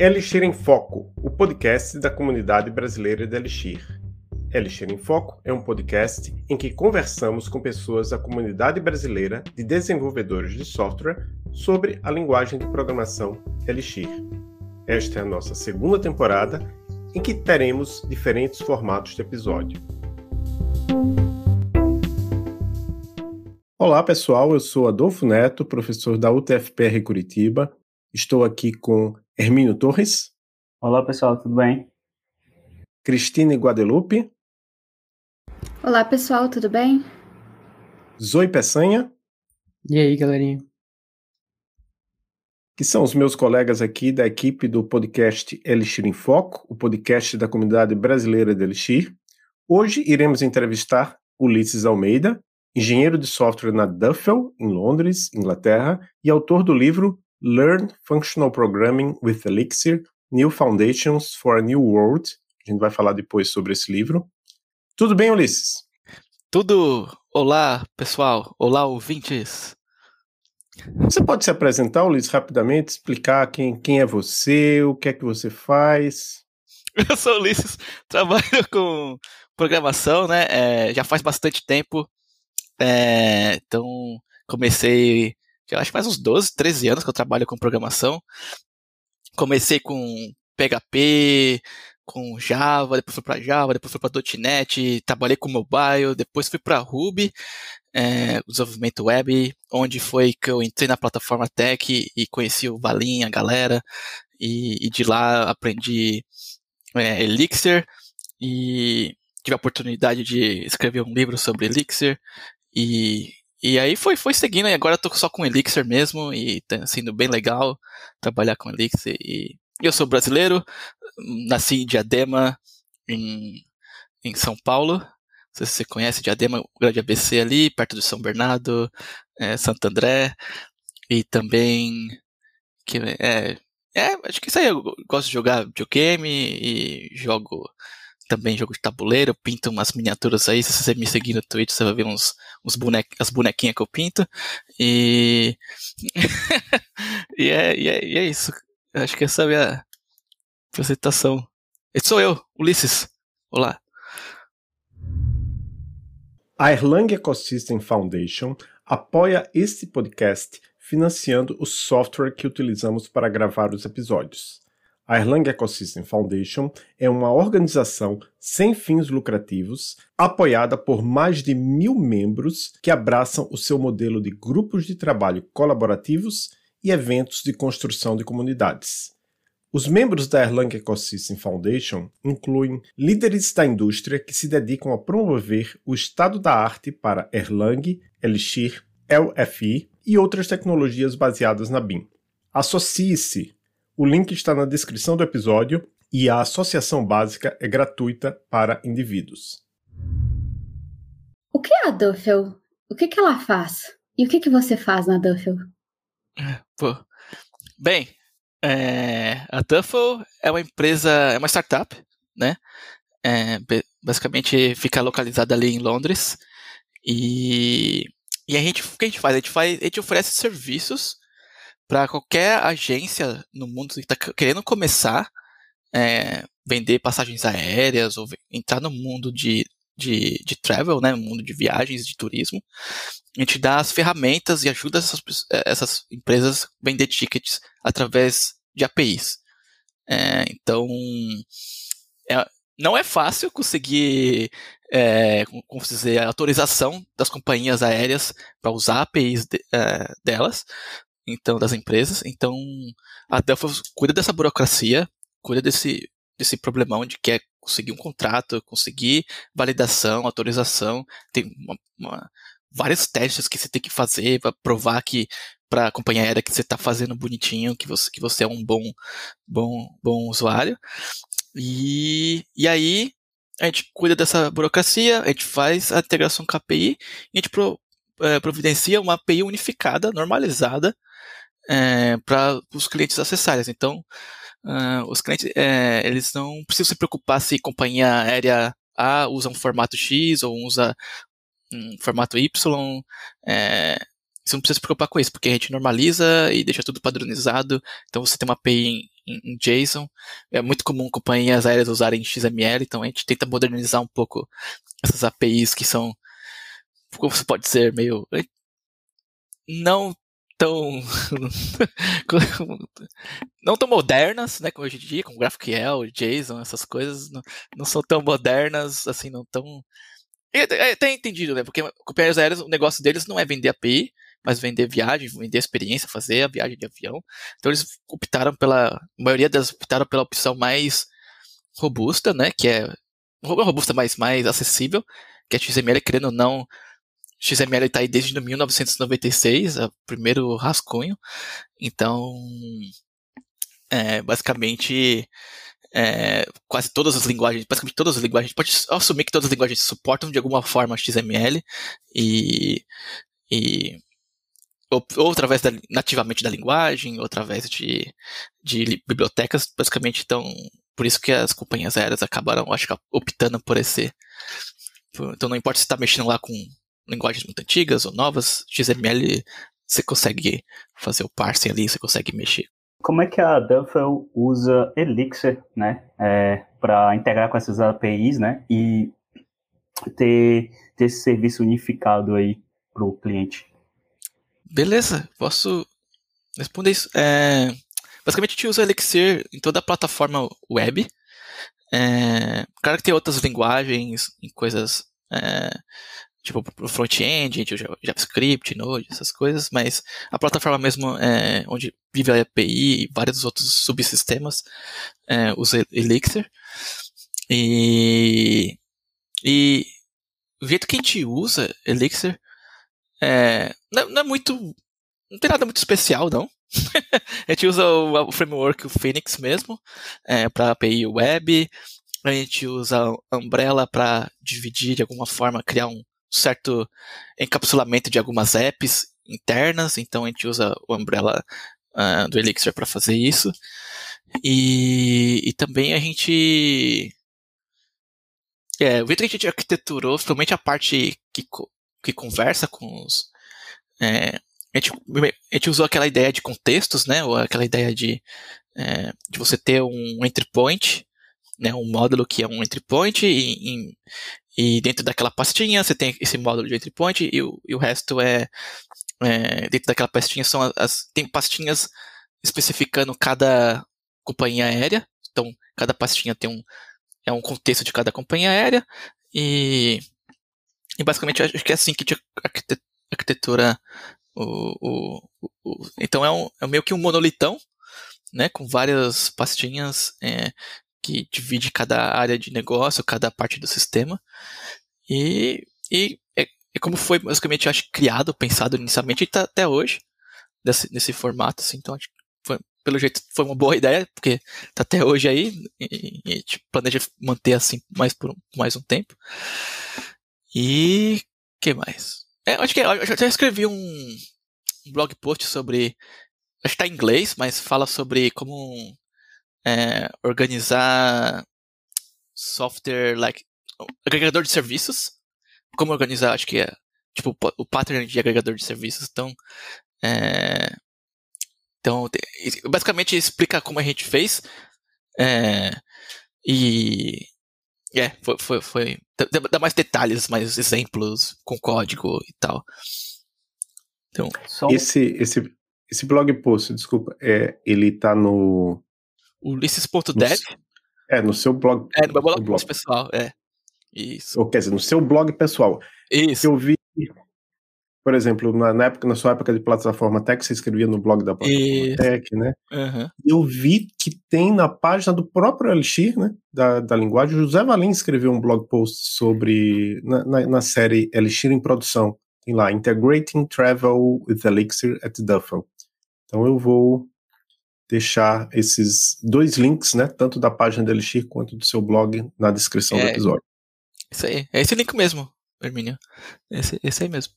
Elixir em Foco, o podcast da comunidade brasileira de Elixir. Elixir em Foco é um podcast em que conversamos com pessoas da comunidade brasileira de desenvolvedores de software sobre a linguagem de programação Elixir. Esta é a nossa segunda temporada em que teremos diferentes formatos de episódio. Olá pessoal, eu sou Adolfo Neto, professor da UTFPR Curitiba. Estou aqui com Hermínio Torres. Olá pessoal, tudo bem? Cristine Guadalupe. Olá pessoal, tudo bem? Zoe Peçanha. E aí, galerinha? Que são os meus colegas aqui da equipe do podcast Elixir em Foco, o podcast da comunidade brasileira de Elixir. Hoje iremos entrevistar Ulisses Almeida, engenheiro de software na Duffel, em Londres, Inglaterra, e autor do livro Learn Functional Programming with Elixir: New Foundations for a New World. A gente vai falar depois sobre esse livro. Tudo bem, Ulisses? Tudo. Olá, pessoal. Olá, ouvintes. Você pode se apresentar, Ulisses, rapidamente, explicar quem, quem é você, o que é que você faz? Eu sou o Ulisses, trabalho com programação, né? É, já faz bastante tempo. É, então, comecei, já acho que faz uns 12, 13 anos que eu trabalho com programação. Comecei com PHP, com Java, depois fui para Java, depois fui para .NET, trabalhei com mobile, depois fui para Ruby, é, desenvolvimento web, onde foi que eu entrei na plataforma Tech e conheci o Valim, a galera, e, e de lá aprendi é, Elixir e tive a oportunidade de escrever um livro sobre Elixir e, e aí foi, foi seguindo, e agora eu tô só com Elixir mesmo e tá sendo bem legal trabalhar com Elixir e eu sou brasileiro, nasci em Diadema, em, em São Paulo. Se você conhece Diadema, o grande ABC ali, perto de São Bernardo, é, Santo André. E também. Que, é, é, acho que isso aí eu gosto de jogar videogame e jogo também jogo de tabuleiro, pinto umas miniaturas aí, se você me seguir no Twitch, você vai ver uns, uns bonec as bonequinhas que eu pinto. E. e, é, e, é, e é isso. Acho que essa é a minha apresentação. Esse sou eu, Ulisses. Olá. A Erlang Ecosystem Foundation apoia este podcast financiando o software que utilizamos para gravar os episódios. A Erlang Ecosystem Foundation é uma organização sem fins lucrativos, apoiada por mais de mil membros que abraçam o seu modelo de grupos de trabalho colaborativos e eventos de construção de comunidades. Os membros da Erlang Ecosystem Foundation incluem líderes da indústria que se dedicam a promover o estado da arte para Erlang, Elixir, LFI e outras tecnologias baseadas na BIM. Associe-se. O link está na descrição do episódio e a associação básica é gratuita para indivíduos. O que é a Duffel? O que, que ela faz? E o que, que você faz na Duffel? Pô. Bem, é, a Duffel é uma empresa, é uma startup, né? É, basicamente fica localizada ali em Londres. E, e a gente, o que a gente faz? A gente, faz, a gente oferece serviços para qualquer agência no mundo que está querendo começar é, vender passagens aéreas ou entrar no mundo de de, de travel, né, mundo de viagens, de turismo. A gente dá as ferramentas e ajuda essas, eh, essas empresas a vender tickets através de APIs. É, então, é, não é fácil conseguir é, como dizer, a autorização das companhias aéreas para usar APIs de, é, delas, então das empresas. Então, a Delphi cuida dessa burocracia, cuida desse, desse problemão de que é conseguir um contrato, conseguir validação, autorização, tem uma, uma, vários testes que você tem que fazer para provar que para a companhia aérea que você está fazendo bonitinho, que você, que você é um bom, bom, bom usuário. E, e aí a gente cuida dessa burocracia, a gente faz a integração com a API e a gente pro, é, providencia uma API unificada, normalizada, é, para os clientes acessarem. Então, uh, os clientes é, eles não precisam se preocupar se companhia aérea A usa um formato X ou usa um formato Y, é, você não precisa se preocupar com isso, porque a gente normaliza e deixa tudo padronizado. Então você tem uma API em, em, em JSON. É muito comum companhias aéreas usarem XML, então a gente tenta modernizar um pouco essas APIs que são, como você pode dizer, meio não tão não tão modernas, né, como hoje em dia, com GraphQL, JSON, essas coisas não, não são tão modernas, assim, não tão é, até entendido, né? Porque companhias aéreas, o negócio deles não é vender API, mas vender viagem, vender experiência, fazer a viagem de avião. Então eles optaram pela, a maioria delas optaram pela opção mais robusta, né? Que é robusta, mas mais acessível, que é XML, querendo ou não, XML está aí desde 1996, é o primeiro rascunho. Então, é, basicamente, é, quase todas as linguagens, basicamente todas as linguagens, pode assumir que todas as linguagens suportam de alguma forma XML e, e ou, ou através da, nativamente da linguagem, ou através de, de bibliotecas, basicamente então por isso que as companhias aéreas acabaram, acho que, optando por esse. então não importa se está mexendo lá com linguagens muito antigas ou novas, XML você consegue fazer o parsing ali, você consegue mexer. Como é que a Duffel usa Elixir, né, é, para integrar com essas APIs, né, e ter, ter esse serviço unificado aí para o cliente? Beleza, posso responder isso. É, basicamente a gente usa Elixir em toda a plataforma web. É, claro que tem outras linguagens, em coisas é, tipo pro front-end, JavaScript, Node, essas coisas, mas a plataforma mesmo é, onde vive a API e vários outros subsistemas é, usa Elixir. E, e o jeito que a gente usa Elixir é, não, não é muito. Não tem nada muito especial, não. a gente usa o, o framework, o Phoenix mesmo, é, para API web. A gente usa a Umbrella para dividir de alguma forma, criar um, certo encapsulamento de algumas apps internas, então a gente usa o Umbrella uh, do Elixir para fazer isso. E, e também a gente. É, o jeito que a gente arquiteturou, principalmente a parte que, que conversa com os. É, a, gente, a gente usou aquela ideia de contextos, né? Ou aquela ideia de, é, de você ter um entry point, né? Um módulo que é um entry point e, e dentro daquela pastinha você tem esse módulo de entry point e o, e o resto é, é, dentro daquela pastinha são as, as, tem pastinhas especificando cada companhia aérea. Então cada pastinha tem um é um contexto de cada companhia aérea e, e basicamente acho que é assim que a arquitetura o, o, o, então é, um, é meio que um monolitão né, com várias pastinhas é, que divide cada área de negócio, cada parte do sistema. E, e é, é como foi basicamente, acho, criado, pensado inicialmente e está até hoje, nesse formato. Assim, então, acho que foi, pelo jeito foi uma boa ideia, porque está até hoje aí e, e a gente planeja manter assim mais por mais um tempo. E que mais? É, acho que eu já escrevi um, um blog post sobre acho que está em inglês, mas fala sobre como é, organizar software, like, agregador de serviços. Como organizar, acho que é, tipo, o pattern de agregador de serviços. Então, é, então basicamente explica como a gente fez. É, e, é, foi, foi, foi dá mais detalhes, mais exemplos com código e tal. Então, esse, esse, esse blog post, desculpa, é, ele tá no Ulisses.dev. É, no seu blog. É, no meu blog, blog. pessoal, é. Isso. Ou quer dizer, no seu blog pessoal. Isso. Eu vi, por exemplo, na, na, época, na sua época de plataforma Tech, você escrevia no blog da plataforma Tech, né? Uhum. Eu vi que tem na página do próprio Elixir, né? Da, da linguagem, o José Valim escreveu um blog post sobre, na, na, na série Elixir em produção. Tem lá, Integrating Travel with Elixir at Duffel. Então eu vou deixar esses dois links, né, tanto da página da Elixir quanto do seu blog na descrição é, do episódio. Isso aí, é esse link mesmo, Hermínio. Esse, esse aí mesmo.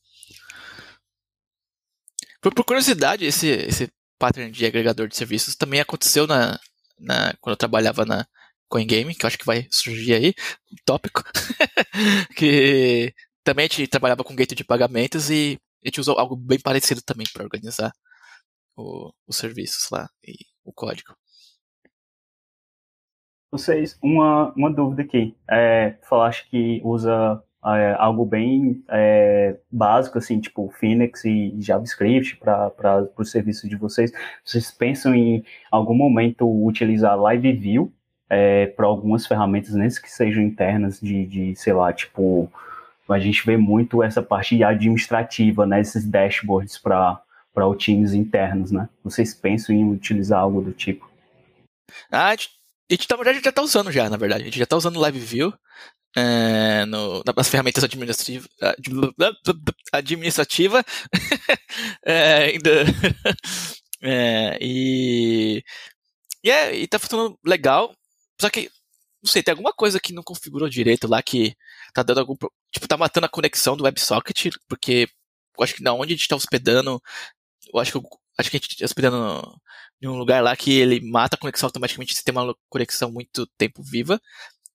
Por, por, curiosidade, esse, esse pattern de agregador de serviços também aconteceu na, na quando eu trabalhava na CoinGame, que eu acho que vai surgir aí, um tópico, que também a gente trabalhava com gateway de pagamentos e a gente usou algo bem parecido também para organizar o, os serviços lá e o código. Vocês, uma, uma dúvida aqui. É, falaste que usa é, algo bem é, básico, assim, tipo Phoenix e JavaScript para os serviços de vocês. Vocês pensam em algum momento utilizar Live View é, para algumas ferramentas, nesses que sejam internas de, de, sei lá, tipo, a gente vê muito essa parte administrativa, né, esses dashboards para para times internos, né? Vocês pensam em utilizar algo do tipo? Ah, a gente, tá, já está usando já, na verdade. A gente já está usando Live View é, no, nas ferramentas administrativas administrativa é, ainda é, e e, é, e tá funcionando legal só que não sei tem alguma coisa que não configurou direito lá que tá dando algum tipo tá matando a conexão do WebSocket porque eu acho que da onde a gente está hospedando eu acho que acho que a gente hospedando em um lugar lá que ele mata a conexão automaticamente se tem uma conexão muito tempo viva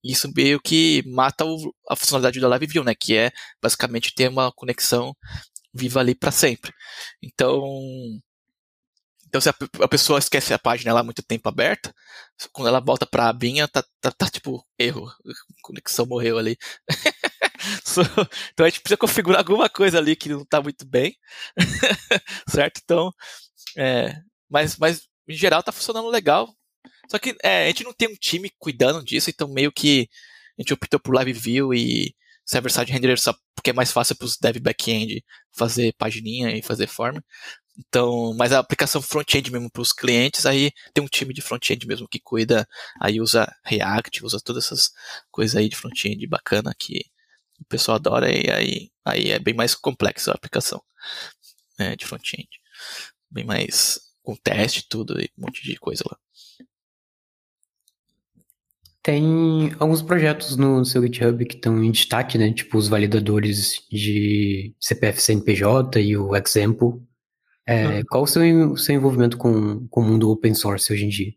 isso meio que mata o, a funcionalidade da Live View, né? Que é basicamente ter uma conexão viva ali para sempre. Então, então se a, a, pessoa esquece a página lá muito tempo aberta, quando ela volta para a abinha, tá, tá, tá, tipo erro, a conexão morreu ali. então a gente precisa configurar alguma coisa ali que não está muito bem, certo? Então, é, mas, mas em geral tá funcionando legal. Só que é, a gente não tem um time cuidando disso, então meio que a gente optou por Live View e server-side renderer só porque é mais fácil para os dev back-end fazer pagininha e fazer form. Então, mas a aplicação front-end mesmo para os clientes, aí tem um time de front-end mesmo que cuida, aí usa React, usa todas essas coisas aí de front-end bacana que o pessoal adora e aí, aí é bem mais complexo a aplicação né, de front-end. Bem mais com teste tudo e um monte de coisa lá. Tem alguns projetos no seu GitHub que estão em destaque, né? Tipo os validadores de CPF CNPJ e o Example. É, uhum. Qual o seu, seu envolvimento com, com o mundo open source hoje em dia?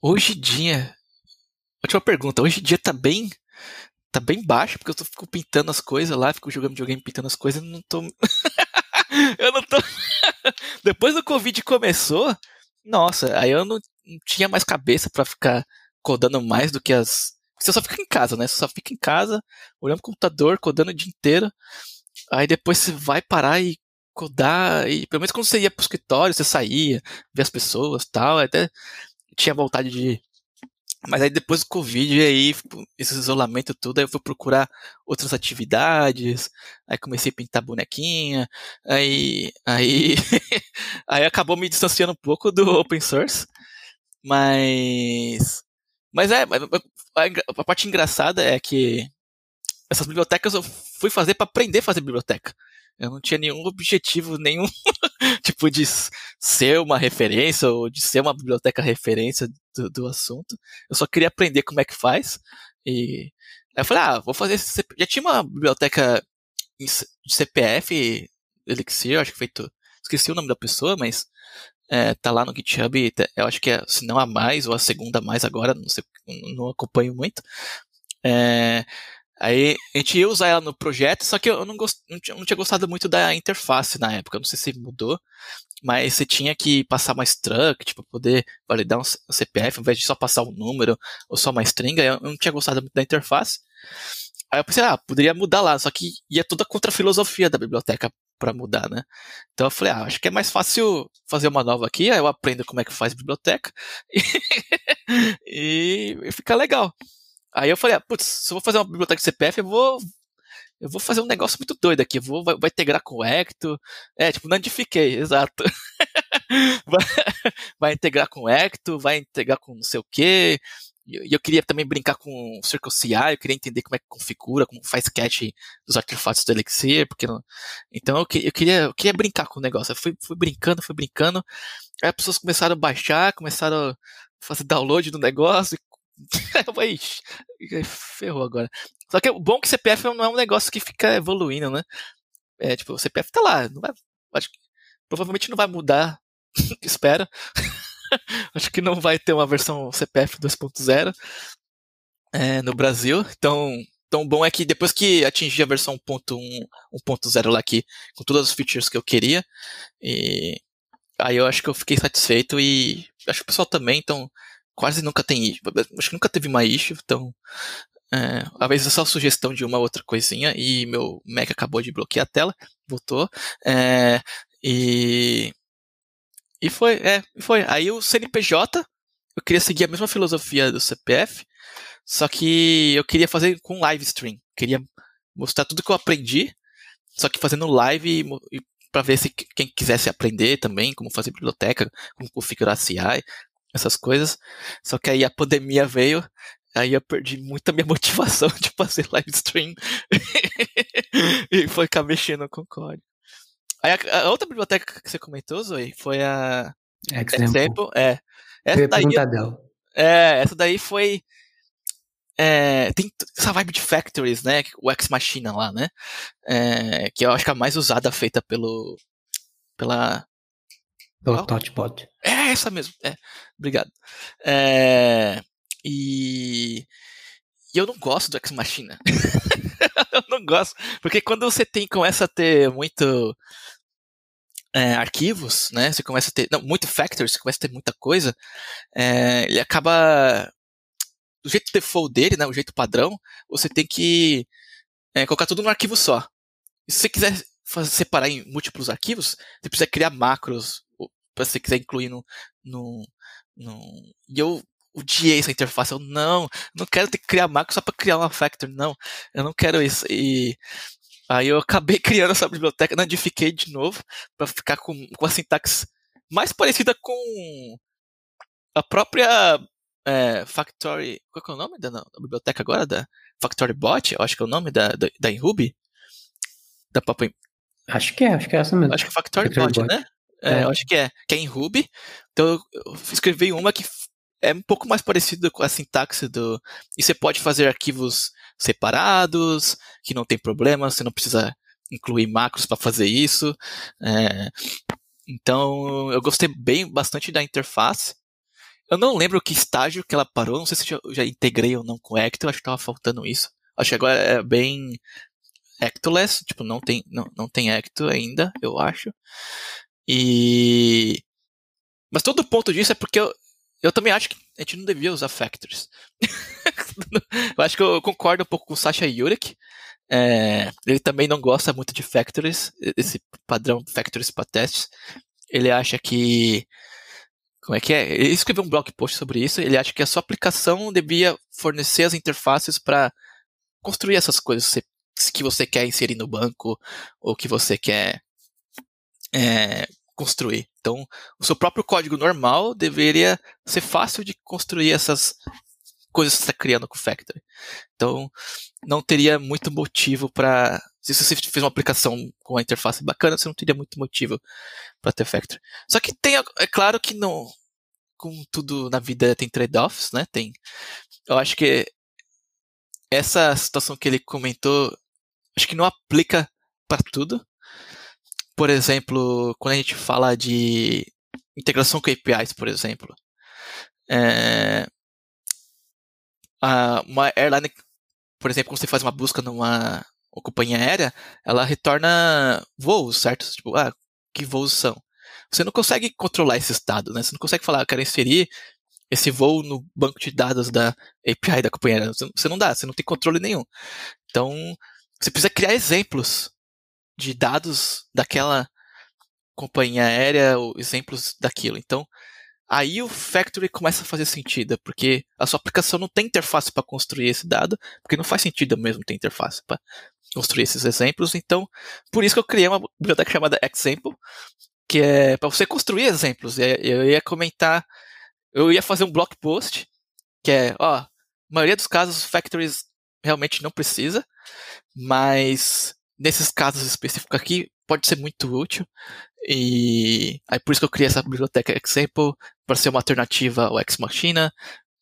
Hoje em dia, ótima pergunta. Hoje em dia tá bem, tá bem baixo, porque eu tô, fico pintando as coisas lá, fico jogando videogame pintando as coisas, não tô. eu não tô. Depois do Covid começou, nossa, aí eu não, não tinha mais cabeça para ficar codando mais do que as. Você só fica em casa, né? Você só fica em casa, olhando o computador, codando o dia inteiro. Aí depois você vai parar e codar. E pelo menos quando você ia pro escritório, você saía, via as pessoas tal. Até tinha vontade de. Mas aí depois do Covid, aí, esse isolamento tudo, aí eu fui procurar outras atividades, aí comecei a pintar bonequinha, aí, aí, aí acabou me distanciando um pouco do open source, mas mas é, a parte engraçada é que essas bibliotecas eu fui fazer para aprender a fazer biblioteca. Eu não tinha nenhum objetivo, nenhum tipo de ser uma referência ou de ser uma biblioteca referência do, do assunto. Eu só queria aprender como é que faz. E aí eu falei, ah, vou fazer esse Já tinha uma biblioteca de CPF, Elixir, acho que feito. Esqueci o nome da pessoa, mas é, tá lá no GitHub, eu acho que é, se não a mais, ou a segunda mais agora, não sei, não acompanho muito. É, aí a gente ia usar ela no projeto, só que eu não, gost, não, tinha, não tinha gostado muito da interface na época, não sei se mudou, mas você tinha que passar mais truck, tipo, poder validar um CPF, ao invés de só passar um número ou só uma string, eu não tinha gostado muito da interface. Aí eu pensei, ah, poderia mudar lá, só que ia toda contra a filosofia da biblioteca para mudar, né? Então eu falei, ah, acho que é mais fácil fazer uma nova aqui, aí eu aprendo como é que faz biblioteca e, e fica legal. Aí eu falei, ah, putz, se eu vou fazer uma biblioteca de CPF, eu vou eu vou fazer um negócio muito doido aqui, eu vou vai, vai integrar com o Ecto, é, tipo, nandifiquei, exato. vai, vai integrar com o Ecto, vai integrar com não sei o que, e eu queria também brincar com o Circle CI, eu queria entender como é que configura, como faz cache dos artefatos do Elixir, porque não... então eu, eu, queria, eu queria brincar com o negócio. Eu fui, fui brincando, fui brincando. Aí as pessoas começaram a baixar, começaram a fazer download do negócio. E... ferrou agora. Só que o bom é que CPF não é um negócio que fica evoluindo, né? É, tipo, o CPF tá lá, não vai, acho que, provavelmente não vai mudar, espero. Acho que não vai ter uma versão CPF 2.0 é, no Brasil. Então, Então o bom é que depois que atingi a versão 1.1, 1.0 lá aqui, com todas as features que eu queria, e aí eu acho que eu fiquei satisfeito e acho que o pessoal também, então quase nunca tem issue. Acho que nunca teve uma issue, então é, às vezes é só sugestão de uma outra coisinha e meu Mac acabou de bloquear a tela, voltou. É, e. E foi, é, foi. Aí o CNPJ, eu queria seguir a mesma filosofia do CPF, só que eu queria fazer com live stream. Queria mostrar tudo que eu aprendi, só que fazendo live para ver se quem quisesse aprender também, como fazer biblioteca, como configurar CI, essas coisas. Só que aí a pandemia veio, aí eu perdi muita minha motivação de fazer live stream e foi ficar mexendo com código. Aí a, a, outra biblioteca que você comentou, Zoe, foi a Example. Example é. Essa daí, é, essa daí foi é, tem essa vibe de factories, né? O Ex Machina lá, né? É, que eu acho que é a mais usada feita pelo. pela. Pelo oh. Totbot. É, essa mesmo. É, obrigado. É, e. E eu não gosto do Ex Machina. eu não gosto. Porque quando você tem, começa a ter muito. É, arquivos, né? Você começa a ter. Não, muito factors, você começa a ter muita coisa. É, ele acaba do jeito default dele, né, o jeito padrão, você tem que é, colocar tudo num arquivo só. E se você quiser separar em múltiplos arquivos, você precisa criar macros para você quiser incluir no, no, no, E eu odiei essa interface. Eu não, não quero ter que criar macro só para criar uma factor. Não, eu não quero isso. E aí eu acabei criando essa biblioteca, nadifiquei de novo para ficar com, com a sintaxe mais parecida com a própria é, Factory. Qual é o nome da, da, biblioteca agora? Da Factory Bot? Eu acho que é o nome da, da, da Ruby? Da Papo. Acho que é, acho que é essa mesmo. Acho que é Factory, Factory Bot, Bot, né? É, é. Eu acho que é. Que é em Ruby. Então eu, escrevi uma que é um pouco mais parecida com a sintaxe do. E você pode fazer arquivos separados, que não tem problema, você não precisa incluir macros para fazer isso. É, então eu gostei bem bastante da interface. Eu não lembro que estágio que ela parou, não sei se eu já integrei ou não com Ecto, acho que tava faltando isso. Acho que agora é bem Ectoless, tipo, não tem, não, não tem Ecto ainda, eu acho. E. Mas todo o ponto disso é porque eu, eu também acho que a gente não devia usar factors. eu acho que eu concordo um pouco com o Sasha Yurek. É, ele também não gosta muito de factories, esse padrão factories para testes. Ele acha que como é que é? Ele escreveu um blog post sobre isso. Ele acha que a sua aplicação devia fornecer as interfaces para construir essas coisas que você quer inserir no banco ou que você quer é, construir. Então, o seu próprio código normal deveria ser fácil de construir essas coisas que você está criando com o Factory. Então, não teria muito motivo para. Se você fez uma aplicação com uma interface bacana, você não teria muito motivo para ter Factory. Só que tem, é claro que não, com tudo na vida tem trade-offs, né? Tem. Eu acho que essa situação que ele comentou, acho que não aplica para tudo. Por exemplo, quando a gente fala de integração com APIs, por exemplo, é, uma airline, por exemplo, quando você faz uma busca numa companhia aérea, ela retorna voos, certo? Tipo, ah, que voos são? Você não consegue controlar esse estado, né? Você não consegue falar, eu quero inserir esse voo no banco de dados da API da companhia aérea. Você não dá, você não tem controle nenhum. Então, você precisa criar exemplos de dados daquela companhia aérea ou exemplos daquilo. Então, aí o Factory começa a fazer sentido, porque a sua aplicação não tem interface para construir esse dado, porque não faz sentido mesmo ter interface para construir esses exemplos. Então, por isso que eu criei uma biblioteca chamada Example, que é para você construir exemplos. Eu ia comentar, eu ia fazer um blog post, que é, ó, maioria dos casos factories realmente não precisa, mas nesses casos específicos aqui pode ser muito útil. E aí por isso que eu criei essa biblioteca Example para ser uma alternativa ao Ex Machina.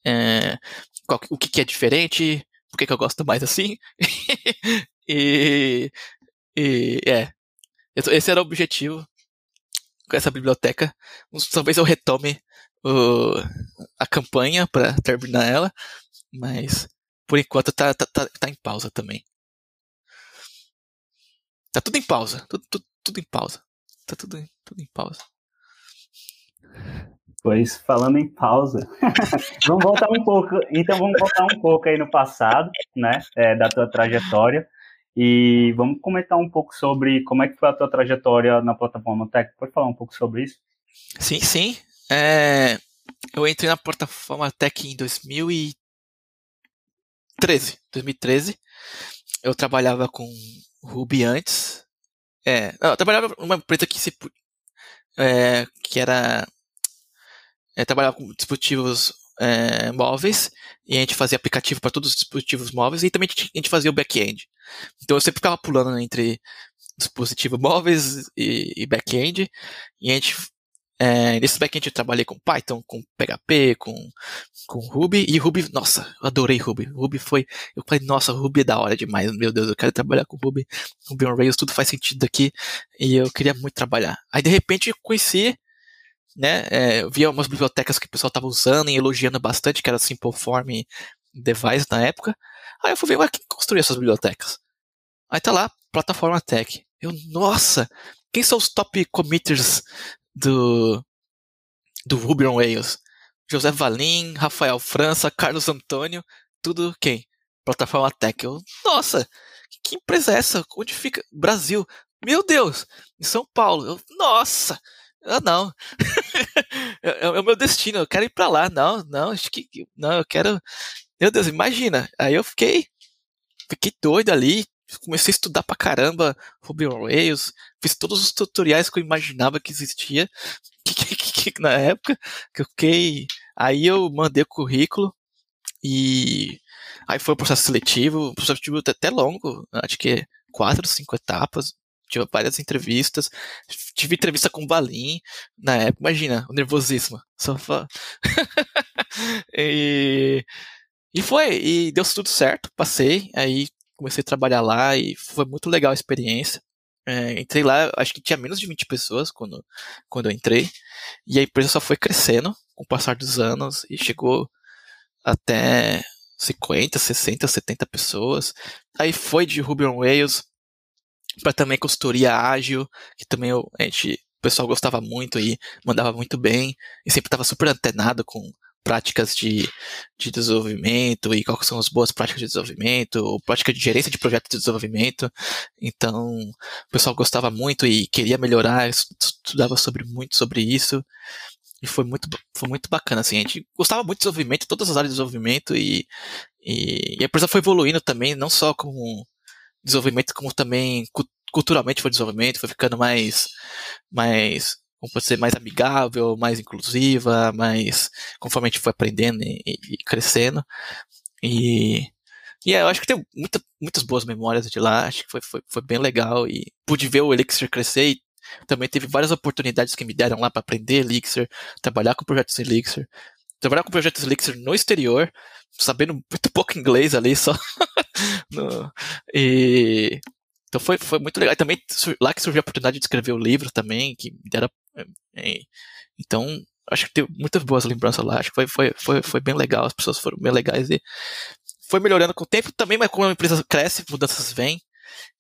É, qual, o que, que, é diferente, por que, que eu gosto mais assim. e, e é, esse era o objetivo com essa biblioteca. Talvez eu retome o, a campanha para terminar ela, mas por enquanto tá, tá, tá, tá em pausa também. Tá tudo em pausa. Tudo, tudo, tudo em pausa. Tá tudo, tudo em pausa. Pois, falando em pausa, vamos voltar um pouco. Então, vamos voltar um pouco aí no passado, né? É, da tua trajetória. E vamos comentar um pouco sobre como é que foi a tua trajetória na plataforma Tech. Pode falar um pouco sobre isso? Sim, sim. É, eu entrei na plataforma Tech em 2013. 2013. Eu trabalhava com Ruby antes. É, eu trabalhava numa empresa que se é, que era é, trabalhava com dispositivos é, móveis e a gente fazia aplicativo para todos os dispositivos móveis e também a gente fazia o back-end. Então eu sempre ficava pulando entre dispositivos móveis e, e back-end e a gente é, nesse back-end eu trabalhei com Python, com PHP, com, com Ruby, e Ruby, nossa, eu adorei Ruby. Ruby foi, eu falei, nossa, Ruby é da hora demais, meu Deus, eu quero trabalhar com Ruby, Ruby on Rails, tudo faz sentido aqui, e eu queria muito trabalhar. Aí de repente eu conheci, né, é, eu via umas bibliotecas que o pessoal estava usando e elogiando bastante, que era Simple Form Device na época. Aí eu fui ver, ué, quem construiu essas bibliotecas? Aí tá lá, plataforma Tech. Eu, nossa, quem são os top committers do, do Ruby on Rails. José Valim, Rafael França, Carlos Antônio, tudo quem? Plataforma Tech. Eu, nossa, que empresa é essa? Onde fica? Brasil. Meu Deus, em São Paulo. Eu, nossa, ah, não. É, é, é, o meu destino, eu quero ir para lá. Não, não, acho que. Não, eu quero. Meu Deus, imagina. Aí eu fiquei. Fiquei doido ali, comecei a estudar pra caramba Ruby on Rails, fiz todos os tutoriais que eu imaginava que existia que, que, que, na época, que eu fiquei. Aí eu mandei o currículo e aí foi o processo seletivo, o processo seletivo até longo, acho que quatro, cinco etapas, tive várias entrevistas, tive entrevista com o Balim na época, imagina, o nervosismo, só e, e foi, e deu tudo certo, passei, aí comecei a trabalhar lá e foi muito legal a experiência. É, entrei lá, acho que tinha menos de 20 pessoas quando, quando eu entrei, e a empresa só foi crescendo com o passar dos anos e chegou até 50, 60, 70 pessoas. Aí foi de Ruby on Rails para também consultoria ágil, que também eu, a gente, o pessoal gostava muito e mandava muito bem, e sempre estava super antenado com práticas de, de desenvolvimento e quais são as boas práticas de desenvolvimento, prática de gerência de projetos de desenvolvimento. Então, o pessoal gostava muito e queria melhorar, estudava sobre muito sobre isso. E foi muito, foi muito bacana, assim, a gente gostava muito de desenvolvimento, todas as áreas de desenvolvimento e, e, e a empresa foi evoluindo também, não só com desenvolvimento, como também culturalmente foi desenvolvimento, foi ficando mais, mais como ser mais amigável, mais inclusiva, mais conforme a gente foi aprendendo e, e crescendo. E, e é, eu acho que tem muita, muitas boas memórias de lá, acho que foi, foi, foi bem legal e pude ver o Elixir crescer e também teve várias oportunidades que me deram lá para aprender Elixir, trabalhar com projetos Elixir, trabalhar com projetos Elixir no exterior, sabendo muito pouco inglês ali só. no, e então foi, foi muito legal. E também lá que surgiu a oportunidade de escrever o livro também, que me deram. É, é, então, acho que teve muitas boas lembranças lá. Acho que foi, foi, foi, foi bem legal, as pessoas foram bem legais e foi melhorando com o tempo também, mas como a empresa cresce, mudanças vêm.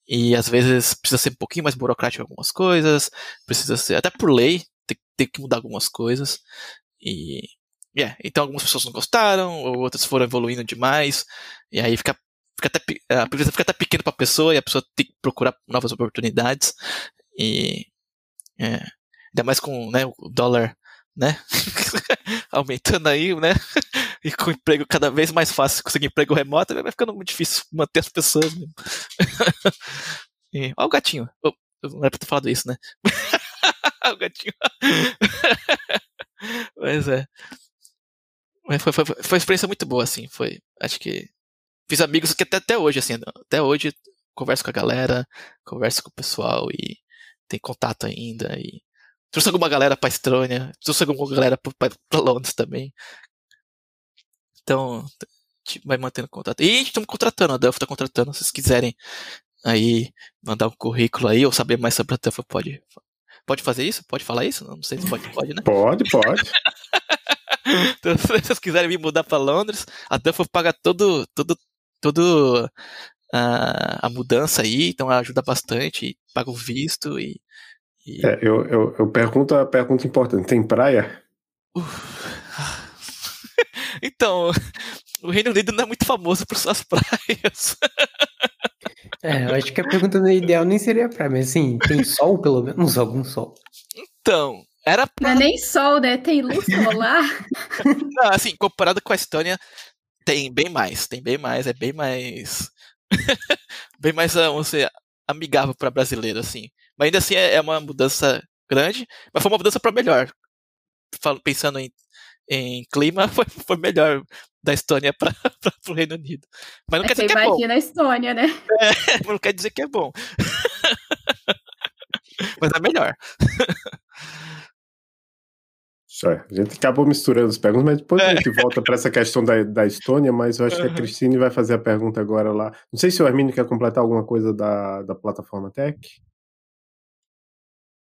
E às vezes precisa ser um pouquinho mais burocrático algumas coisas, precisa ser, até por lei, tem, tem que mudar algumas coisas. E, yeah, então algumas pessoas não gostaram, ou outras foram evoluindo demais, e aí fica fica até, a empresa fica até pequena para a pessoa e a pessoa tem que procurar novas oportunidades. E é, ainda mais com né, o dólar né, aumentando aí, né? E com emprego cada vez mais fácil conseguir emprego remoto, vai ficando muito difícil manter as pessoas. Mesmo. e, ó o gatinho. Oh, não era pra ter falado isso, né? o gatinho. Mas é. Mas foi, foi, foi uma experiência muito boa, assim. Foi. Acho que fiz amigos que até, até hoje, assim, até hoje converso com a galera, converso com o pessoal e tem contato ainda. E trouxe alguma galera pra Estônia, trouxe alguma galera pra, pra Londres também. Então, vai mantendo contato. E estamos contratando, a Delphi tá contratando, se vocês quiserem aí mandar um currículo aí ou saber mais sobre a Delphi, pode. Pode fazer isso? Pode falar isso? Não sei se pode, pode, né? Pode, pode. então, se vocês quiserem me mudar para Londres, a Duffel paga todo, todo todo a, a mudança aí, então ajuda bastante, paga o visto e. e... É, eu, eu, eu, pergunto a pergunta importante: tem praia? então, o Reino Unido não é muito famoso por suas praias. É, eu acho que a pergunta ideal nem seria praia, mas assim, tem sol pelo menos? Algum sol? Então, era pra... Não é nem sol, né? Tem luz solar. não, assim, comparado com a Estônia, tem bem mais, tem bem mais, é bem mais. bem mais, vamos dizer, amigável para brasileiro, assim. Mas ainda assim é, é uma mudança grande, mas foi uma mudança para melhor. Pensando em, em clima, foi, foi melhor da Estônia para o Reino Unido. Mas não é, quer dizer que é bom. imagina a Estônia, né? É, não quer dizer que é bom. mas é melhor. É, a gente acabou misturando as perguntas, mas depois a gente é. volta para essa questão da, da Estônia, mas eu acho que a Cristine vai fazer a pergunta agora lá. Não sei se o Hermínio quer completar alguma coisa da, da plataforma Tech.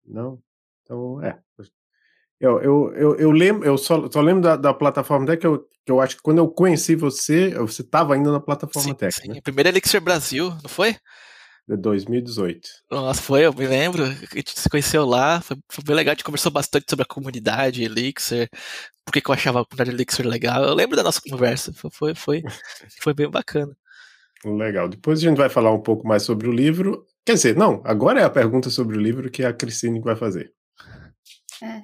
Não? Então, é. Eu, eu, eu, eu lembro, eu só, só lembro da, da plataforma Tech, que eu, que eu acho que quando eu conheci você, você estava ainda na plataforma sim, Tech. Sim, né? primeiro Elixir Brasil, não foi? De 2018. Nossa, foi, eu me lembro. A gente se conheceu lá, foi, foi bem legal. A gente conversou bastante sobre a comunidade Elixir, por que eu achava a comunidade Elixir legal. Eu lembro da nossa conversa, foi, foi, foi bem bacana. Legal. Depois a gente vai falar um pouco mais sobre o livro. Quer dizer, não, agora é a pergunta sobre o livro que a Cristine vai fazer. É.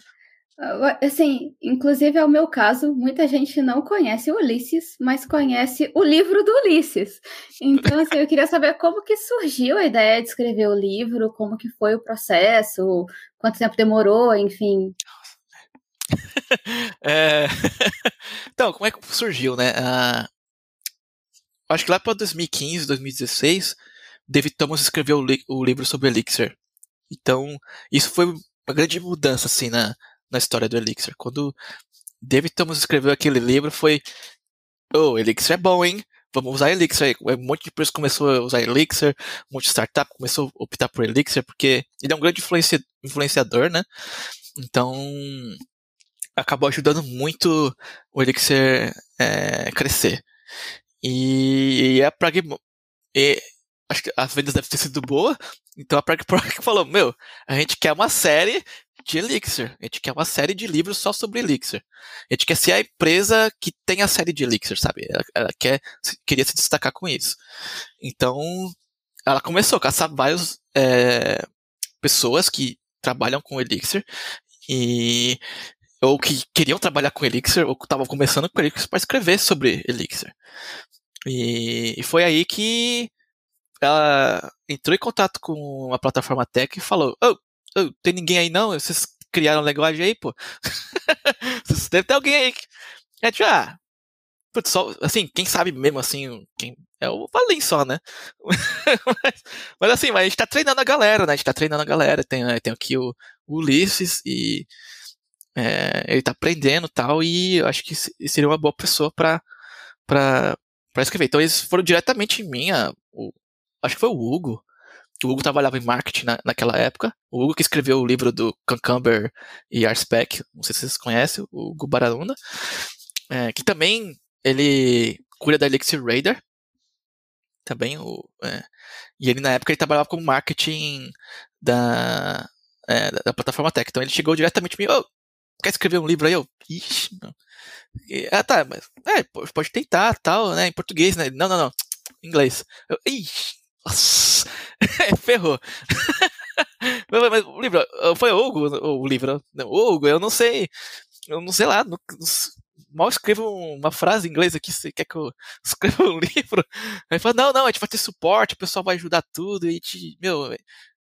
Assim, inclusive é o meu caso, muita gente não conhece o Ulisses, mas conhece o livro do Ulisses. Então, assim, eu queria saber como que surgiu a ideia de escrever o livro, como que foi o processo, quanto tempo demorou, enfim. É... Então, como é que surgiu, né? Uh... Acho que lá para 2015, 2016, David Thomas escreveu o, li o livro sobre Elixir. Então, isso foi uma grande mudança, assim, na, na história do Elixir. Quando David Thomas escreveu aquele livro, foi: Oh, Elixir é bom, hein? Vamos usar Elixir. Um monte de pessoas começou a usar Elixir, um monte de startup começou a optar por Elixir, porque ele é um grande influencia influenciador, né? Então, acabou ajudando muito o Elixir é, crescer. E, e a Pragma. Acho que as vendas devem ter sido boas. Então a Prag falou: Meu, a gente quer uma série de Elixir. A gente quer uma série de livros só sobre Elixir. A gente quer ser a empresa que tem a série de Elixir, sabe? Ela, ela quer, queria se destacar com isso. Então, ela começou a caçar várias é, pessoas que trabalham com Elixir e ou que queriam trabalhar com Elixir ou estavam começando com Elixir para escrever sobre Elixir. E, e foi aí que ela entrou em contato com a plataforma Tech e falou: oh, oh, tem ninguém aí não? Vocês criaram linguagem aí, pô? Devem ter alguém aí. É tipo, ah, putz, só, assim, quem sabe mesmo assim, quem, é o Valim só, né? mas, mas, assim, mas a gente tá treinando a galera, né? A gente tá treinando a galera. Tem, tem aqui o, o Ulisses e é, ele tá aprendendo tal, e eu acho que seria uma boa pessoa pra, pra, pra escrever. Então eles foram diretamente em mim, a, o, acho que foi o Hugo, o Hugo trabalhava em marketing na, naquela época. O Hugo que escreveu o livro do Concumber e Arspec, não sei se vocês conhecem, o Hugo Baralunda, é, que também ele cuida da Elixir Radar, também o, é, e ele na época ele trabalhava com marketing da, é, da, plataforma Tech, então ele chegou diretamente mim, oh, quer escrever um livro aí? Eu, ixi, não. E, ah, tá, mas, é, pode tentar, tal, né, em português, né, não, não, não, inglês. Eu, ixi, nossa, ferrou. Mas o livro, foi o Hugo, o livro, o Hugo, eu não sei, eu não sei lá, não, mal escrevo uma frase em inglês aqui, você quer que eu escreva um livro? Aí fala, não, não, a gente vai ter suporte, o pessoal vai ajudar tudo, e te, meu,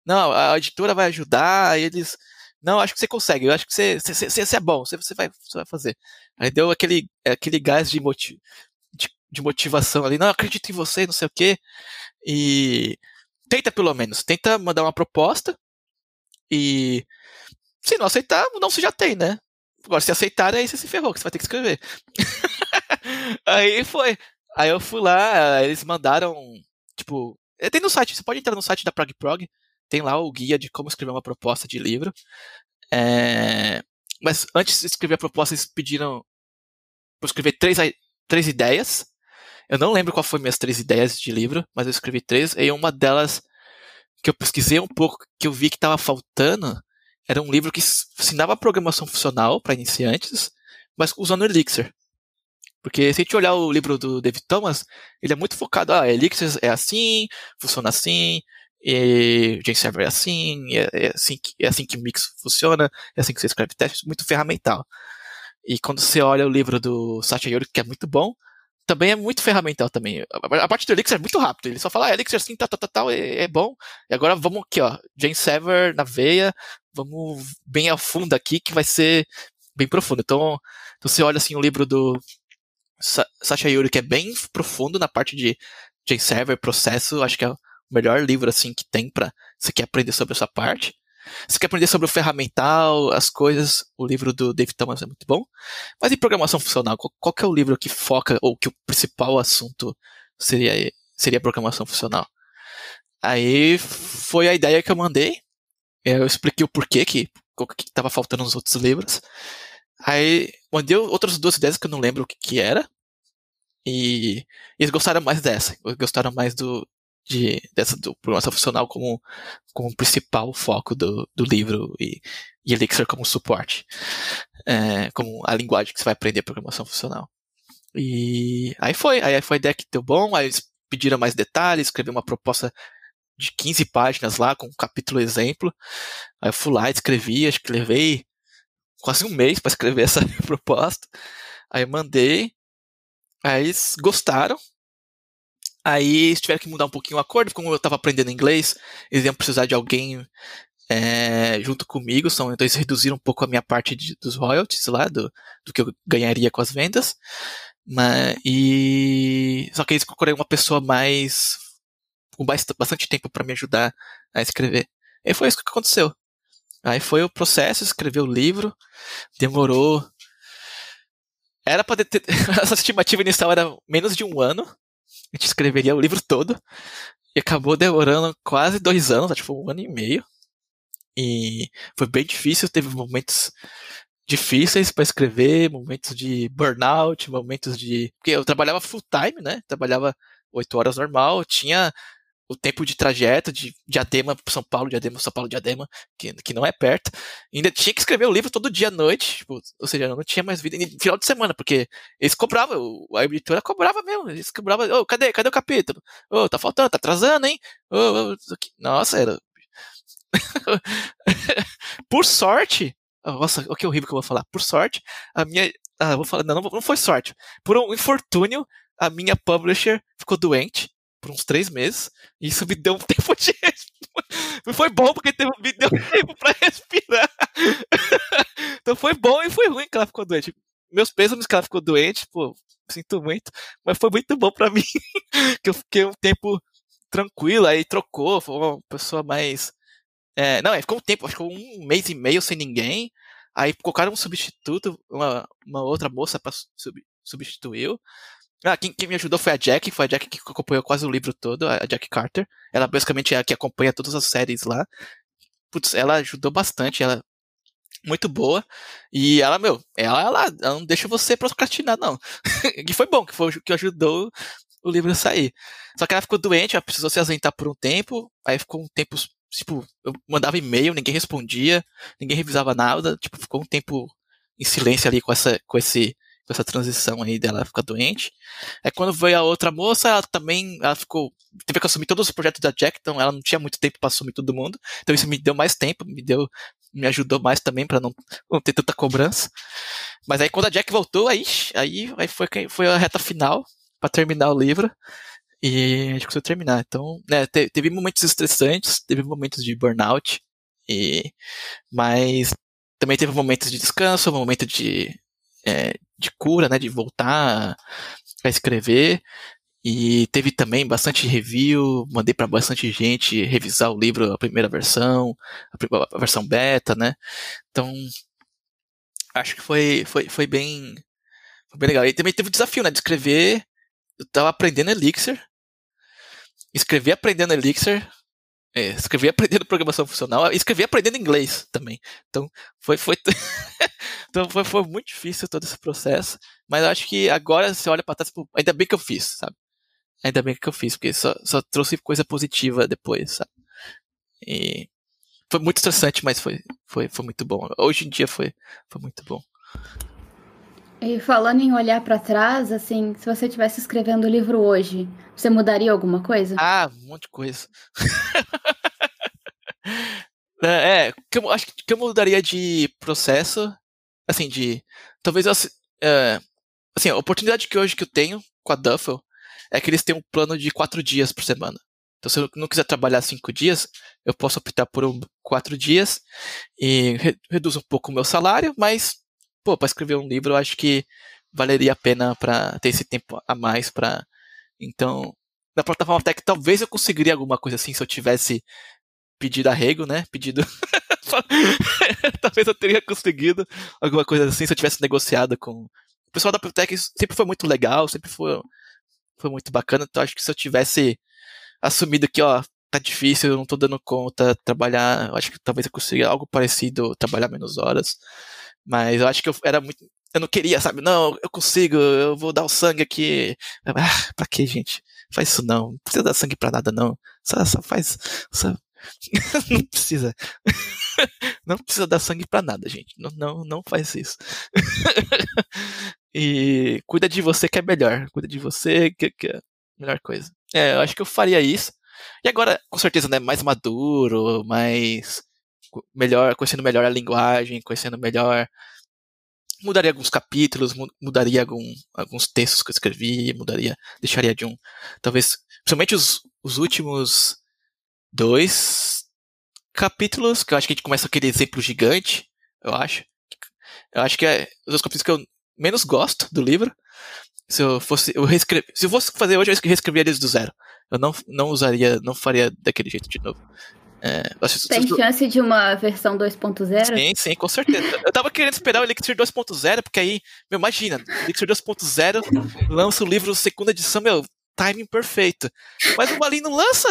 não, a editora vai ajudar, e eles, não, acho que você consegue, eu acho que você, você, você, você é bom, você, você, vai, você vai fazer. Aí deu aquele, aquele gás de, motiv, de, motivação ali, não, acredito em você, não sei o quê, e tenta pelo menos, tenta mandar uma proposta e se não aceitar, não se já tem, né? Agora, se aceitar, aí você se ferrou, que você vai ter que escrever. aí foi. Aí eu fui lá, eles mandaram, tipo, eh, tem no site, você pode entrar no site da Prog Prog, tem lá o guia de como escrever uma proposta de livro. É, mas antes de escrever a proposta, eles pediram para escrever três, três ideias. Eu não lembro qual foi minhas três ideias de livro, mas eu escrevi três, e uma delas que eu pesquisei um pouco, que eu vi que estava faltando, era um livro que ensinava programação funcional para iniciantes, mas usando Elixir. Porque se a gente olhar o livro do David Thomas, ele é muito focado, ah, Elixir é assim, funciona assim, e Server é assim, é, é, assim que, é assim que Mix funciona, é assim que você escreve testes, muito ferramental. E quando você olha o livro do Satya Yuri, que é muito bom, também é muito ferramental também. A, parte do Elixir é muito rápido. Ele só fala, ah, Elixir assim, tal, tal, tal, tal é, é, bom. E agora vamos aqui, ó, Server na veia, vamos bem a fundo aqui, que vai ser bem profundo. Então, então você olha assim o livro do Sasha Yuri, que é bem profundo na parte de JServer, processo, acho que é o melhor livro assim que tem para você quer aprender sobre essa parte. Se quer aprender sobre o ferramental, as coisas, o livro do David Thomas é muito bom. Mas em programação funcional, qual, qual é o livro que foca, ou que o principal assunto seria, seria programação funcional? Aí foi a ideia que eu mandei. Eu expliquei o porquê que estava faltando nos outros livros. Aí mandei outras duas ideias que eu não lembro o que, que era. E eles gostaram mais dessa. Gostaram mais do, de, dessa do programação funcional como, como principal foco do, do livro e, e Elixir como suporte. É, como a linguagem que você vai aprender programação funcional. E aí foi, aí foi a ideia que deu bom, aí eles pediram mais detalhes, escrevi uma proposta de 15 páginas lá, com um capítulo exemplo. Aí eu fui lá, escrevi, acho que levei quase um mês para escrever essa proposta. Aí mandei, aí eles gostaram, Aí eles tiveram que mudar um pouquinho o acordo, como eu estava aprendendo inglês, eles iam precisar de alguém é, junto comigo, então eles reduziram um pouco a minha parte de, dos royalties lá, do, do que eu ganharia com as vendas. Mas, e só que eles procuraram uma pessoa mais com bastante tempo para me ajudar a escrever. E foi isso que aconteceu. Aí foi o processo, escrever o livro, demorou. Era para ter. Essa estimativa inicial era menos de um ano, a gente escreveria o livro todo. E acabou demorando quase dois anos, tipo um ano e meio. E foi bem difícil, teve momentos difíceis para escrever, momentos de burnout, momentos de. Porque eu trabalhava full time, né? Trabalhava oito horas normal, tinha o tempo de trajeto de Diadema para São Paulo, Diadema, São Paulo, Diadema, que, que não é perto. ainda tinha que escrever o livro todo dia à noite, tipo, ou seja, não tinha mais vida. no final de semana, porque eles cobravam, a editora cobrava mesmo, eles cobravam, oh, cadê, cadê o capítulo? Oh, tá faltando, tá atrasando, hein? Oh, nossa, era. Por sorte, nossa, o que horrível que eu vou falar. Por sorte, a minha. Ah, vou falar, não, não foi sorte. Por um infortúnio, a minha publisher ficou doente por uns três meses. E isso me deu um tempo de. foi bom porque me deu tempo pra respirar. então foi bom e foi ruim que ela ficou doente. Meus pêsames que ela ficou doente, pô, sinto muito. Mas foi muito bom pra mim. que eu fiquei um tempo tranquilo, aí trocou, foi uma pessoa mais. É, não, ficou um tempo, acho que um mês e meio sem ninguém. Aí colocaram um substituto, uma, uma outra moça sub, substituiu. Ah, quem, quem, me ajudou foi a Jack, foi a Jack que acompanhou quase o livro todo, a Jack Carter. Ela basicamente é a que acompanha todas as séries lá. Putz, ela ajudou bastante, ela é muito boa. E ela, meu, ela, ela, ela não deixa você procrastinar, não. que foi bom, que foi que ajudou o livro a sair. Só que ela ficou doente, ela precisou se ausentar por um tempo, aí ficou um tempo, tipo, eu mandava e-mail, ninguém respondia, ninguém revisava nada, tipo, ficou um tempo em silêncio ali com essa, com esse essa transição aí dela ficar doente. É quando veio a outra moça, ela também ela ficou teve que assumir todos os projetos da Jack, então ela não tinha muito tempo para assumir todo mundo. Então isso me deu mais tempo, me deu me ajudou mais também para não, não, ter tanta cobrança. Mas aí quando a Jack voltou, aí aí, aí foi foi a reta final para terminar o livro. E a gente conseguiu terminar. Então, né, teve momentos estressantes, teve momentos de burnout, e, mas também teve momentos de descanso, momento de, é, de cura, né, de voltar a escrever. E teve também bastante review, mandei para bastante gente revisar o livro, a primeira versão, a, versão beta, né? Então, acho que foi, foi, foi, bem, foi bem legal. E também teve o desafio, né, de escrever. Eu tava aprendendo Elixir. Escrevi aprendendo Elixir. É, escrevi aprendendo programação funcional. Escrevi aprendendo inglês também. Então, foi, foi Então foi, foi muito difícil todo esse processo. Mas acho que agora você olha pra trás, ainda bem que eu fiz, sabe? ainda bem que eu fiz, porque só, só trouxe coisa positiva depois, sabe? E foi muito estressante, mas foi, foi, foi muito bom. Hoje em dia foi, foi muito bom. E falando em olhar para trás, assim, se você estivesse escrevendo o livro hoje, você mudaria alguma coisa? Ah, um monte de coisa. é, é que eu, acho que eu mudaria de processo, assim, de. Talvez eu. É, assim, a oportunidade que hoje que eu tenho com a Duffel é que eles têm um plano de quatro dias por semana. Então, se eu não quiser trabalhar cinco dias, eu posso optar por um, quatro dias e re, reduz um pouco o meu salário, mas pô, para escrever um livro eu acho que valeria a pena para ter esse tempo a mais para então na plataforma Tech talvez eu conseguiria alguma coisa assim se eu tivesse pedido arrego, né? Pedido talvez eu teria conseguido alguma coisa assim se eu tivesse negociado com o pessoal da Protec sempre foi muito legal, sempre foi foi muito bacana, então acho que se eu tivesse assumido que, ó, tá difícil, eu não tô dando conta trabalhar, acho que talvez eu consiga algo parecido, trabalhar menos horas. Mas eu acho que eu era muito. Eu não queria, sabe? Não, eu consigo, eu vou dar o sangue aqui. Ah, pra que, gente? Faz isso não. Não precisa dar sangue pra nada, não. Só, só faz. Só... não precisa. não precisa dar sangue pra nada, gente. Não, não, não faz isso. e cuida de você que é melhor. Cuida de você que, que é a melhor coisa. É, eu acho que eu faria isso. E agora, com certeza, né, mais maduro, mais melhor, conhecendo melhor a linguagem, conhecendo melhor. Mudaria alguns capítulos, mudaria algum, alguns textos que eu escrevi, mudaria, deixaria de um. Talvez, principalmente os, os últimos dois capítulos, que eu acho que a gente começa aquele exemplo gigante, eu acho. Eu acho que é os dois capítulos que eu menos gosto do livro. Se eu fosse, eu reescrever, se eu fosse fazer hoje, eu reescreveria eles do zero. Eu não, não usaria, não faria daquele jeito de novo. É, Tem chance de uma versão 2.0? Sim, sim, com certeza. Eu tava querendo esperar o Elixir 2.0, porque aí, meu, imagina, Elixir 2.0 lança o livro segunda edição, meu, timing perfeito. Mas o Malin não lança.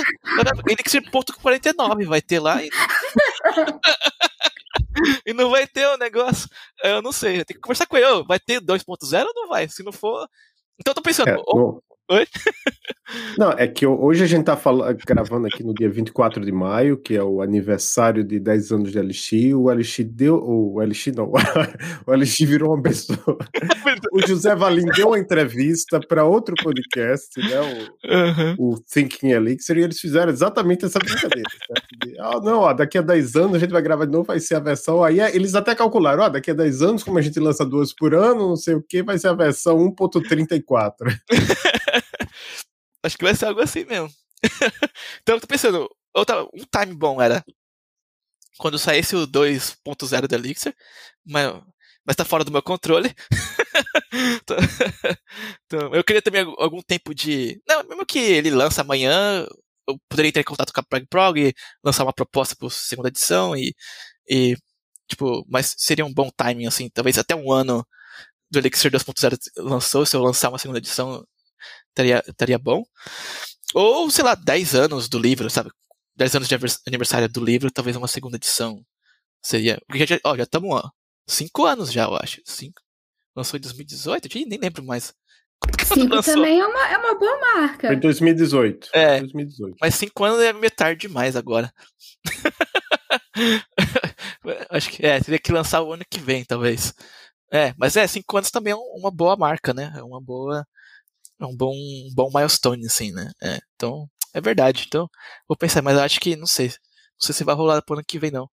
Elixir 49 vai ter lá. E... e não vai ter o negócio. Eu não sei, eu tenho que conversar com ele. Vai ter 2.0 ou não vai? Se não for. Então eu tô pensando, é, ou, Oi? Não, é que hoje a gente tá falando, gravando aqui no dia 24 de maio, que é o aniversário de 10 anos de LX. O LX deu. O LX não, o LX virou uma pessoa. o José Valim deu uma entrevista para outro podcast, né? O, uhum. o, Thinking Elixir, e eles fizeram exatamente essa brincadeira. De, ah, não, ó, daqui a 10 anos a gente vai gravar de novo, vai ser a versão. Aí é, eles até calcularam, ó, daqui a 10 anos, como a gente lança duas por ano, não sei o que, vai ser a versão 1.34. Acho que vai ser algo assim mesmo. então eu tô pensando, outra, um time bom era quando saísse o 2.0 do Elixir, mas, mas tá fora do meu controle. Então, então, eu queria também algum tempo de. Não, mesmo que ele lança amanhã, eu poderia ter contato com a Prog Prog e lançar uma proposta para segunda edição e, e tipo, mas seria um bom timing assim, talvez até um ano do Elixir 2.0 lançou, se eu lançar uma segunda edição, estaria, estaria bom. Ou, sei lá, 10 anos do livro, sabe? 10 anos de aniversário do livro, talvez uma segunda edição. Seria. Porque já, ó, já estamos, ó, 5 anos já, eu acho. 5. Lançou em 2018? Eu nem lembro mais. Cinco também é uma, é uma boa marca. Foi em 2018. É. 2018. Mas 5 anos é metade demais agora. Acho que é, teria que lançar o ano que vem, talvez. É, mas é, 5 anos também é uma boa marca, né? É uma boa é um bom, um bom milestone, assim, né? É, então, é verdade. Então, vou pensar, mas acho que, não sei. Não sei se vai rolar pro ano que vem, não.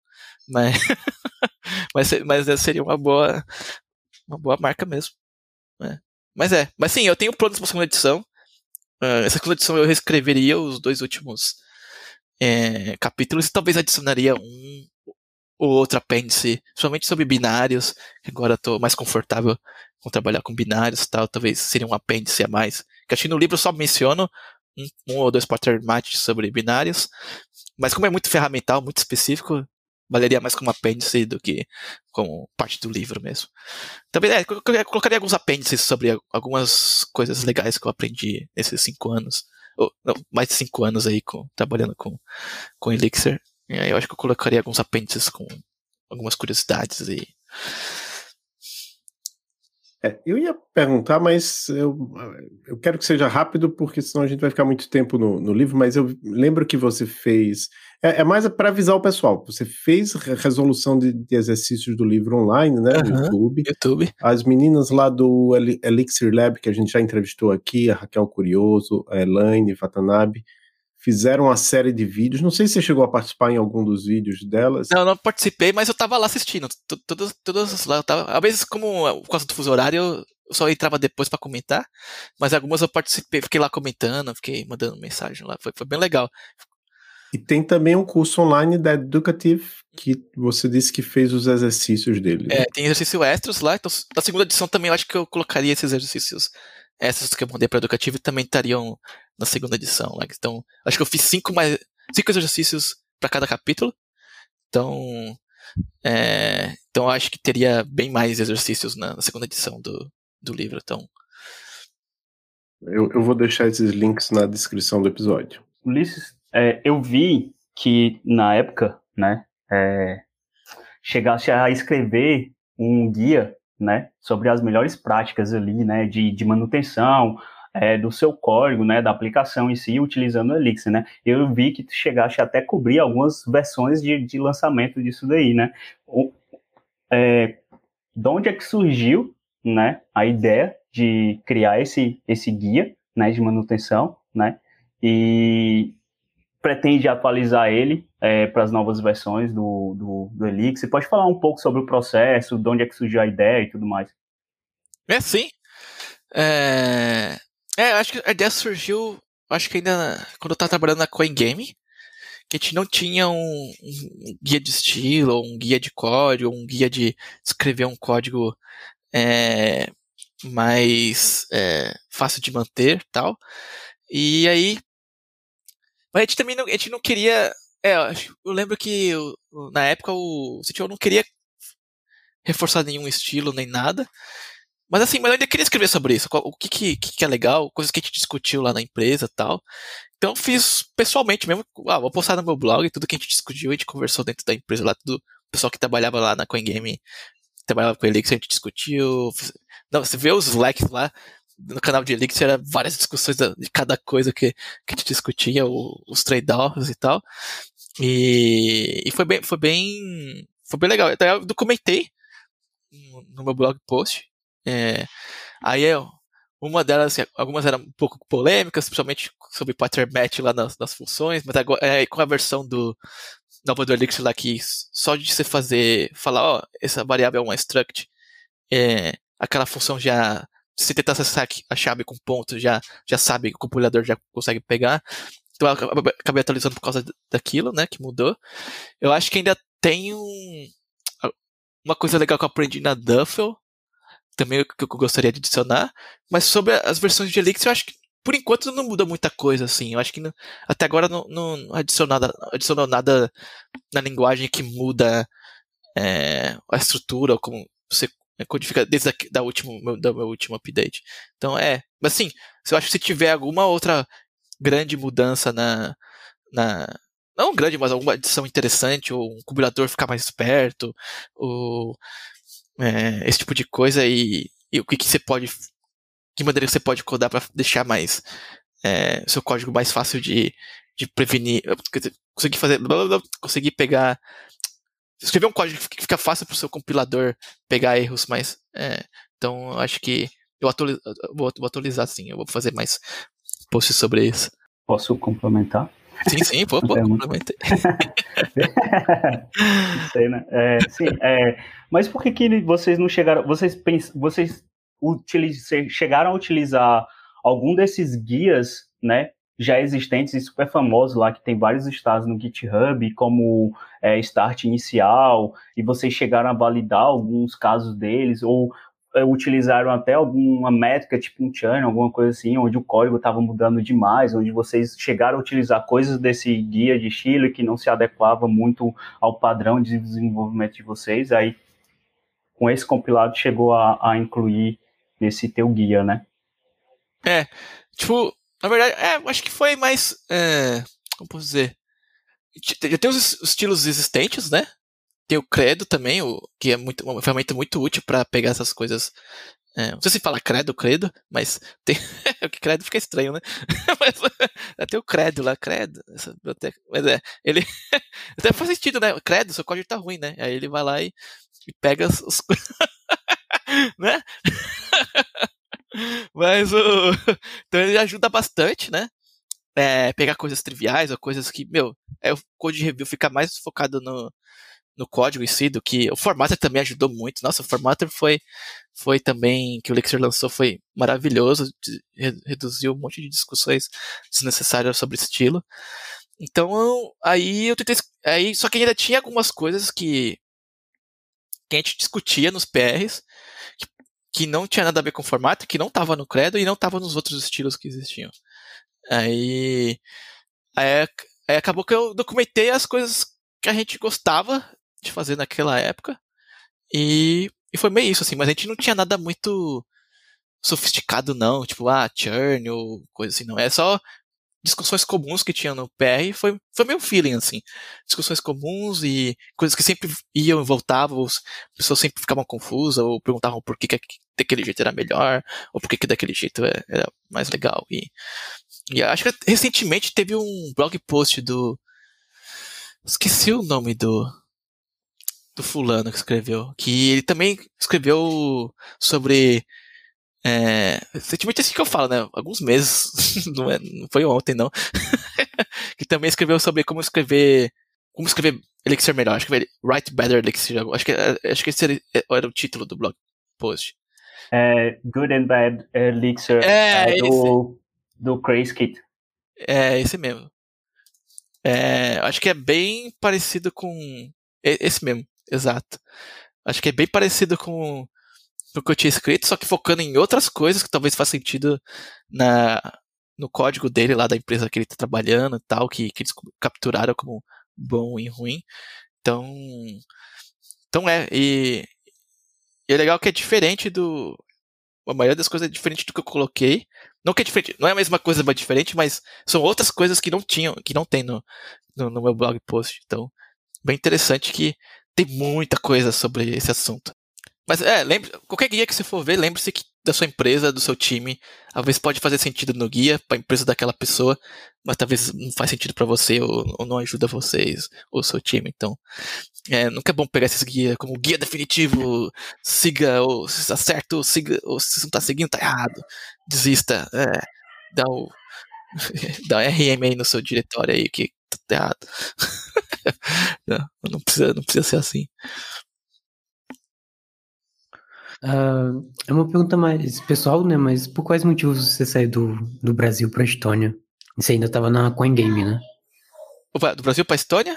Mas, mas, mas seria uma boa, uma boa marca mesmo. É. Mas é, mas sim, eu tenho planos para segunda edição. Uh, essa segunda edição eu reescreveria os dois últimos é, capítulos e talvez adicionaria um ou outro apêndice, principalmente sobre binários, agora estou mais confortável com trabalhar com binários tal, talvez seria um apêndice a mais. Que acho que no livro só menciono um, um ou dois patermates sobre binários, mas como é muito ferramental, muito específico, valeria mais como apêndice do que como parte do livro mesmo. Também é, eu colocaria alguns apêndices sobre algumas coisas legais que eu aprendi nesses cinco anos, ou não, mais de cinco anos aí com, trabalhando com, com Elixir. Eu acho que eu colocaria alguns apêndices com algumas curiosidades e É, eu ia perguntar, mas eu, eu quero que seja rápido, porque senão a gente vai ficar muito tempo no, no livro, mas eu lembro que você fez. É, é mais para avisar o pessoal. Você fez resolução de, de exercícios do livro online, né? No YouTube. YouTube. As meninas lá do Elixir Lab, que a gente já entrevistou aqui, a Raquel Curioso, a Elaine Watanabe, fizeram uma série de vídeos. Não sei se você chegou a participar em algum dos vídeos delas. Não, não participei, mas eu tava lá assistindo. Todas, todas lá, eu tava. Às vezes, como por causa do fuso horário, eu só entrava depois para comentar. Mas algumas eu participei, fiquei lá comentando, fiquei mandando mensagem lá. Foi, foi bem legal. E tem também um curso online da Educative que você disse que fez os exercícios dele. Né? É, tem exercícios extras lá. Então, na segunda edição também eu acho que eu colocaria esses exercícios essas que eu mandei para educativo também estariam na segunda edição. Né? Então, acho que eu fiz cinco, mais, cinco exercícios para cada capítulo. Então, é, então acho que teria bem mais exercícios na, na segunda edição do, do livro. Então, eu, eu, vou deixar esses links na descrição do episódio. Ulisses, é, eu vi que na época, né, é, chegasse a escrever um guia né, sobre as melhores práticas ali, né, de, de manutenção é, do seu código, né, da aplicação em si, utilizando o Elixir, né. Eu vi que tu chegaste até cobrir algumas versões de, de lançamento disso daí, né. O, é, de onde é que surgiu, né, a ideia de criar esse, esse guia, né, de manutenção, né, e pretende atualizar ele é, para as novas versões do, do, do Elixir. Pode falar um pouco sobre o processo, de onde é que surgiu a ideia e tudo mais? É, sim. É, é acho que a ideia surgiu, acho que ainda quando eu estava trabalhando na CoinGame, que a gente não tinha um, um, guia de estilo, um guia de código, um guia de escrever um código é, mais é, fácil de manter tal. E aí mas a gente também não, a gente não queria. É, eu lembro que na época o CTO não queria reforçar nenhum estilo nem nada. Mas assim, mas eu ainda queria escrever sobre isso. O que, que, que é legal, coisas que a gente discutiu lá na empresa tal. Então fiz pessoalmente mesmo. Ah, vou postar no meu blog tudo que a gente discutiu, a gente conversou dentro da empresa lá, tudo. O pessoal que trabalhava lá na CoinGame trabalhava com ele, que a gente discutiu. Não, você vê os likes lá, no canal de Elixir era várias discussões de cada coisa que, que a gente discutia, o, os trade-offs e tal. E, e, foi bem, foi bem, foi bem legal. Até eu documentei no meu blog post. É, aí eu, uma delas, assim, algumas eram um pouco polêmicas, principalmente sobre pattern match lá nas, nas funções, mas agora é, com a versão do nova do Elixir lá que só de você fazer, falar, ó, essa variável é uma struct, é, aquela função já se tentar acessar a chave com ponto, já, já sabe, o compilador já consegue pegar. Então eu acabei atualizando por causa daquilo, né, que mudou. Eu acho que ainda tem um, uma coisa legal que eu aprendi na Duffel, também que eu gostaria de adicionar, mas sobre as versões de Elixir, eu acho que por enquanto não muda muita coisa, assim. Eu acho que não, até agora não, não adicionou, nada, adicionou nada na linguagem que muda é, a estrutura, como você codifica desde a, da último, da meu último update. Então é, mas assim, eu acho que se tiver alguma outra grande mudança na, na não grande, mas alguma adição interessante, ou um compilador ficar mais esperto, ou é, esse tipo de coisa, e, e o que, que você pode, que maneira você pode codar para deixar mais é, seu código mais fácil de, de prevenir, conseguir fazer, conseguir pegar escrever um código que fica fácil para o seu compilador pegar erros, mas é, então eu acho que eu atualizo, vou, vou, atualizar sim, eu vou fazer mais posts sobre isso. Posso complementar? Sim, sim, pô, pô, complementei. Sei, né? É, sim, é, mas por que, que vocês não chegaram, vocês, pens, vocês utiliz, chegaram a utilizar algum desses guias, né, já existentes e super famosos lá, que tem vários estados no GitHub, como é, Start Inicial, e vocês chegaram a validar alguns casos deles, ou é, utilizaram até alguma métrica, tipo um channel, alguma coisa assim, onde o código estava mudando demais, onde vocês chegaram a utilizar coisas desse guia de estilo que não se adequava muito ao padrão de desenvolvimento de vocês, aí com esse compilado chegou a, a incluir nesse teu guia, né? É, tipo, na verdade, é, acho que foi mais. É, como posso dizer? Já tem os estilos existentes, né? Tem o Credo também, o, que é muito, uma ferramenta muito útil para pegar essas coisas É, não sei se fala credo, credo, mas tem. o que credo fica estranho, né? mas tem o credo lá, credo. Essa biblioteca. Mas é, ele. até faz sentido, né? Credo, seu código tá ruim, né? Aí ele vai lá e, e pega os né? Mas o. Então ele ajuda bastante, né? É, pegar coisas triviais ou coisas que, meu, é, o code review fica mais focado no, no código em si do que o Formatter também ajudou muito. Nossa, o Formatter foi foi também que o Elixir lançou foi maravilhoso, reduziu um monte de discussões desnecessárias sobre estilo. Então, aí eu tentei aí só que ainda tinha algumas coisas que que a gente discutia nos PRs que, que não tinha nada a ver com o formato, que não estava no Credo e não estava nos outros estilos que existiam. Aí, aí, aí acabou que eu documentei as coisas que a gente gostava de fazer naquela época. E, e foi meio isso, assim, mas a gente não tinha nada muito sofisticado, não, tipo, ah, churn ou coisa assim, não. É só discussões comuns que tinha no PR, foi, foi meio feeling, assim. Discussões comuns e coisas que sempre iam e voltavam, as pessoas sempre ficavam confusas, ou perguntavam por que, que daquele jeito era melhor, ou por que, que daquele jeito é, era mais legal. E, e acho que recentemente teve um blog post do. Esqueci o nome do do fulano que escreveu, que ele também escreveu sobre é, recentemente assim que eu falo, né? Alguns meses, não, é, não foi ontem não, que também escreveu sobre como escrever, como escrever Elixir melhor, acho que Write Better Elixir, acho que acho que esse era, o título do blog post. É, Good and Bad Elixir é, é do, do Crazy Kit. É, esse mesmo. É, acho que é bem parecido com esse mesmo. Exato. Acho que é bem parecido com, o que eu tinha escrito, só que focando em outras coisas que talvez faça sentido na, no código dele lá da empresa que ele está trabalhando e tal, que, que eles capturaram como bom e ruim. Então, então é, e, e é legal que é diferente do. A maioria das coisas é diferente do que eu coloquei. Não que é diferente, não é a mesma coisa, mas diferente, mas são outras coisas que não tinham, que não tem no, no, no meu blog post. Então, bem interessante que tem muita coisa sobre esse assunto. Mas é, lembre, qualquer guia que você for ver, lembre-se da sua empresa, do seu time, às vezes pode fazer sentido no guia para a empresa daquela pessoa, mas talvez não faz sentido para você ou, ou, não ajuda vocês ou seu time. Então, é, nunca é bom pegar esses guias como guia definitivo, siga ou se está certo, siga ou se não está seguindo, tá errado, desista, é, dá o dá um RM aí no seu diretório aí que tá errado. não, não, precisa, não precisa ser assim. Uh, é uma pergunta mais pessoal, né? Mas por quais motivos você saiu do, do Brasil para a Estônia? Você ainda estava na CoinGame, né? Opa, do Brasil para a Estônia?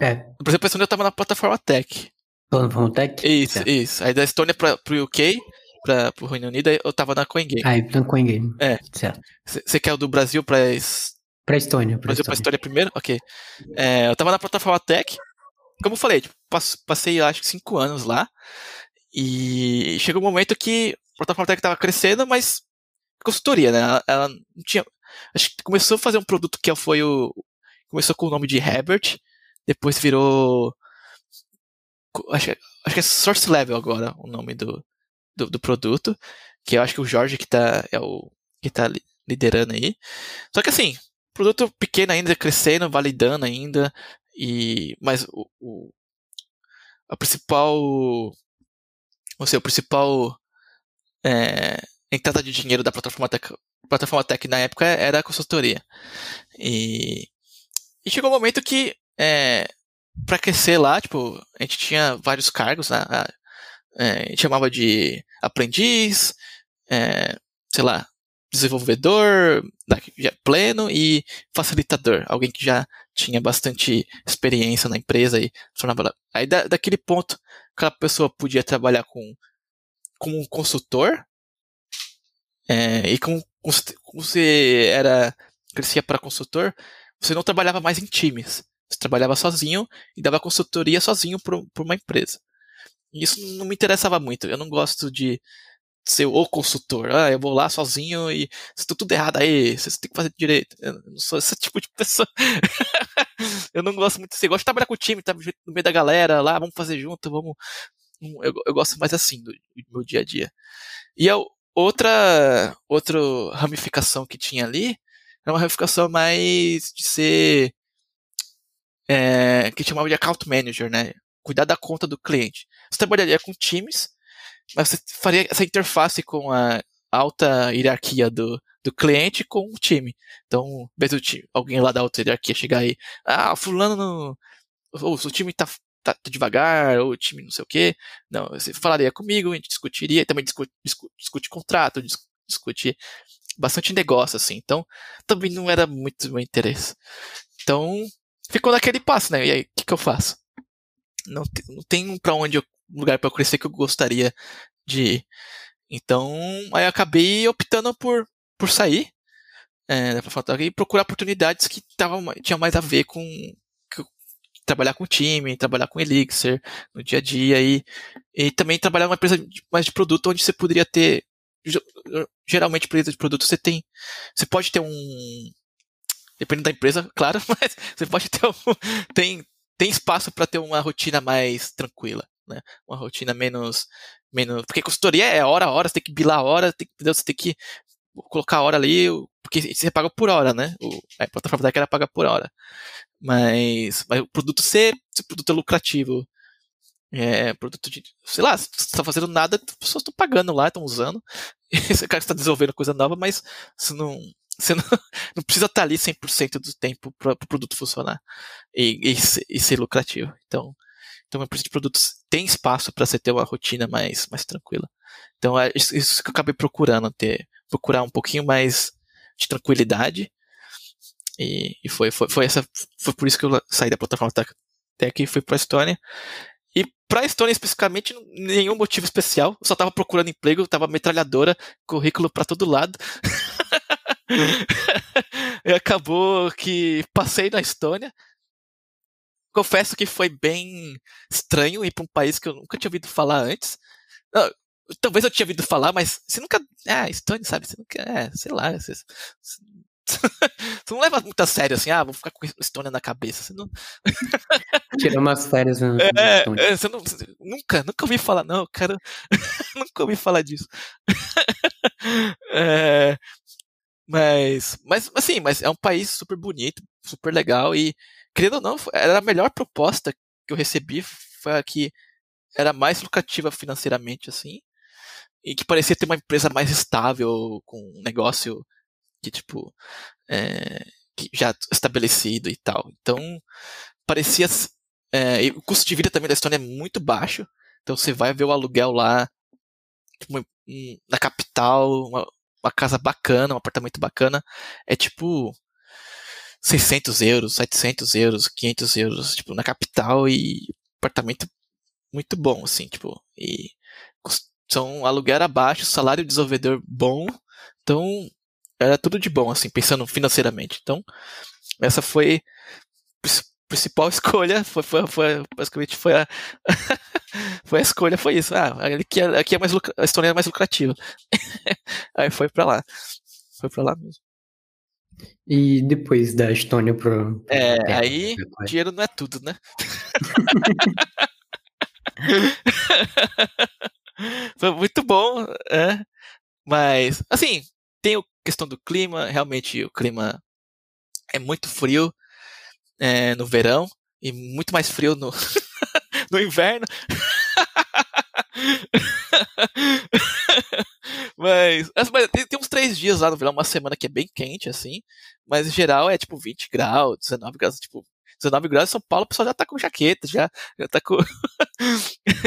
É. Do Brasil para a Estônia eu estava na plataforma Tech. Plataforma Tech? Isso, certo. isso. Aí da Estônia para o UK, para o Reino Unido, eu estava na CoinGame. Ah, na CoinGame. É. Certo. Você quer o do Brasil para Pra Estônia. Pra Brasil Estônia. pra Estônia primeiro? Ok. É, eu tava na plataforma Tech. Como eu falei, tipo, passei acho que cinco anos lá. E chegou um momento que a plataforma Tech tava crescendo, mas consultoria, né? Ela, não tinha. Acho que começou a fazer um produto que foi o. Começou com o nome de Herbert, depois virou. Acho, acho que é Source Level agora o nome do, do, do, produto. Que eu acho que o Jorge que tá, é o que tá liderando aí. Só que assim, produto pequeno ainda, crescendo, validando ainda, e mas o, o a principal o principal é, entrada de dinheiro da plataforma Tech, plataforma Tech na época era a consultoria. E, e chegou um momento que é, para crescer lá, tipo, a gente tinha vários cargos, né? a, é, a gente chamava de aprendiz, é, sei lá, desenvolvedor pleno e facilitador, alguém que já tinha bastante experiência na empresa e tornava aí da, daquele ponto aquela pessoa podia trabalhar com como um consultor é, e como, como você era crescia para consultor você não trabalhava mais em times. Você trabalhava sozinho e dava consultoria sozinho para uma empresa. E isso não me interessava muito. Eu não gosto de ser o consultor. Ah, eu vou lá sozinho e se tá tudo errado aí, você tem que fazer direito. Eu não sou esse tipo de pessoa. eu não gosto muito. Você gosta de trabalhar com o time, tá no meio da galera lá, vamos fazer junto, vamos, eu, eu gosto mais assim do, do meu dia a dia. E a outra, outra ramificação que tinha ali era uma ramificação mais de ser é, que chamava de account manager, né? Cuidar da conta do cliente. Você trabalharia com times, mas você faria essa interface com a alta hierarquia do, do cliente com o time. Então, mesmo time, alguém lá da alta hierarquia chegar aí, ah, fulano, ou o time tá, tá, devagar, ou o time não sei o quê. Não, você falaria comigo, a gente discutiria, também discute, discute, discute contrato, discute bastante negócio, assim. Então, também não era muito meu interesse. Então, ficou naquele passo, né? E aí, o que, que eu faço? Não, não tem para onde eu, lugar para crescer que eu gostaria de ir. Então, aí acabei optando por, por sair é, e procurar oportunidades que tavam, tinham mais a ver com, com trabalhar com time, trabalhar com Elixir no dia a dia e, e também trabalhar numa empresa mais de produto onde você poderia ter geralmente empresa de produto você tem você pode ter um dependendo da empresa, claro, mas você pode ter um, tem, tem espaço para ter uma rotina mais tranquila, né? Uma rotina menos menos, porque consultoria é hora a hora, você tem que bilar a hora, tem, entendeu? Você tem que colocar a hora ali, porque você paga por hora, né? O, a plataforma da era paga por hora. Mas, mas o produto ser, se o produto é lucrativo, é, produto de, sei lá, você está fazendo nada, as pessoas estão pagando lá, estão usando, esse cara está desenvolvendo coisa nova, mas você não, você não, não precisa estar ali 100% do tempo para o pro produto funcionar e, e, e, ser lucrativo. Então, então uma empresa de produtos tem espaço para você ter uma rotina mais, mais tranquila. Então, é isso que eu acabei procurando, ter, procurar um pouquinho mais de tranquilidade. E, e foi, foi, foi, essa, foi por isso que eu saí da plataforma Tech e fui para a Estônia. E para a Estônia especificamente, nenhum motivo especial. Eu só estava procurando emprego, estava metralhadora, currículo para todo lado. e acabou que passei na Estônia. Confesso que foi bem estranho ir para um país que eu nunca tinha ouvido falar antes. Não, talvez eu tinha ouvido falar, mas você nunca. Ah, Estônia, sabe? Você nunca. É, sei lá. Você, você não leva muito a sério assim, ah, vou ficar com Estônia na cabeça. Você não. Tira umas férias. No... É, é, você não, nunca, nunca ouvi falar, não, cara. nunca ouvi falar disso. é, mas, mas, assim, mas é um país super bonito, super legal e, querendo ou não, era a melhor proposta que eu recebi, foi a que era mais lucrativa financeiramente, assim, e que parecia ter uma empresa mais estável, com um negócio que, tipo, é, que já estabelecido e tal. Então, parecia. É, o custo de vida também da Estônia é muito baixo, então você vai ver o aluguel lá, tipo, na capital, uma, uma casa bacana, um apartamento bacana, é tipo 600 euros, 700 euros, 500 euros, tipo, na capital e apartamento muito bom, assim, tipo, e são aluguel abaixo, salário de desenvolvedor bom, então era tudo de bom, assim, pensando financeiramente. Então, essa foi principal escolha foi, foi, foi basicamente foi a foi a escolha foi isso. Ah aqui é, aqui é mais a Estônia é mais lucrativa. Aí foi para lá. Foi para lá mesmo e depois da Estônia pro é aí dinheiro não é tudo né? Foi muito bom é. Mas assim tem a questão do clima realmente o clima é muito frio é, no verão e muito mais frio no, no inverno. mas, mas tem, tem, uns três dias lá no verão, uma semana que é bem quente, assim. Mas em geral é tipo 20 graus, 19 graus, tipo. 19 graus em São Paulo, o pessoal já tá com jaqueta, já, já tá com.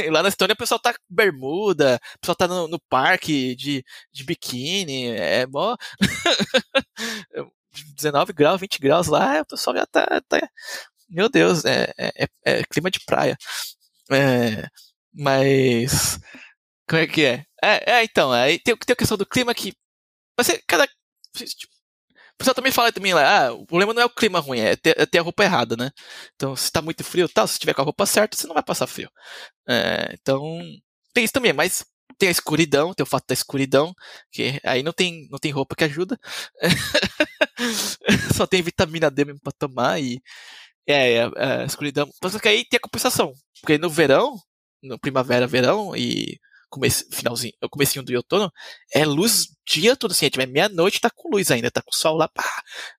e lá na Estônia o pessoal tá com bermuda, o pessoal tá no, no parque de, de biquíni, é mó. 19 graus, 20 graus lá, o pessoal já tá. tá meu Deus, é, é, é, é clima de praia. É, mas. Como é que é? É, é então, aí tem, tem a questão do clima que. Mas cada. Tipo, o pessoal também fala também lá, ah, o problema não é o clima ruim, é ter, é ter a roupa errada, né? Então, se tá muito frio tal, se tiver com a roupa certa, você não vai passar frio. É, então, tem isso também, mas tem a escuridão, tem o fato da escuridão, que aí não tem, não tem roupa que ajuda. Só tem vitamina D mesmo pra tomar e é, é, é a escuridão. Só que aí tem a compensação, porque no verão no primavera, verão e começo, finalzinho, comecinho do outono, é luz dia todo assim, é meia-noite tá com luz ainda, tá com sol lá, pá,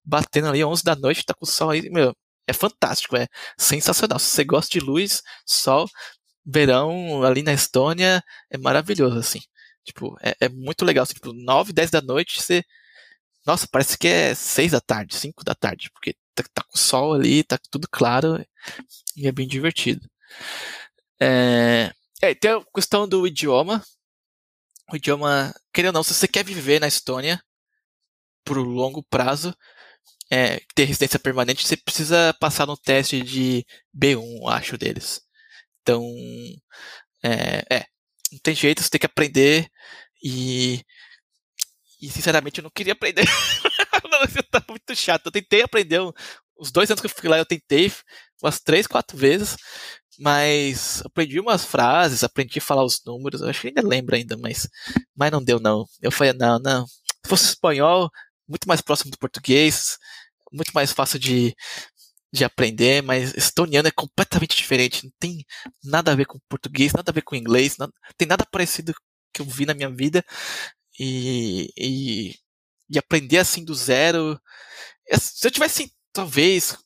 batendo ali 11 da noite, tá com sol aí, meu, é fantástico, é sensacional. Se você gosta de luz, sol, verão ali na Estônia, é maravilhoso, assim. Tipo, é, é muito legal, assim, tipo, 9, 10 da noite, você, nossa, parece que é 6 da tarde, 5 da tarde, porque tá, tá com sol ali, tá tudo claro, e é bem divertido. É, é, tem a questão do idioma. O idioma, querendo ou não, se você quer viver na Estônia por longo prazo, é, ter residência permanente, você precisa passar no teste de B1, acho, deles. Então, é, é não tem jeito, você tem que aprender e. E sinceramente eu não queria aprender. não, tá muito chato. Eu tentei aprender. Os dois anos que eu fui lá, eu tentei umas três, quatro vezes. Mas aprendi umas frases, aprendi a falar os números, acho que ainda lembro ainda, mas, mas não deu não. Eu falei, não, não. Se fosse espanhol, muito mais próximo do português, muito mais fácil de, de aprender, mas estoniano é completamente diferente, não tem nada a ver com português, nada a ver com inglês, não tem nada parecido que eu vi na minha vida. E, e, e aprender assim do zero. Se eu tivesse, talvez,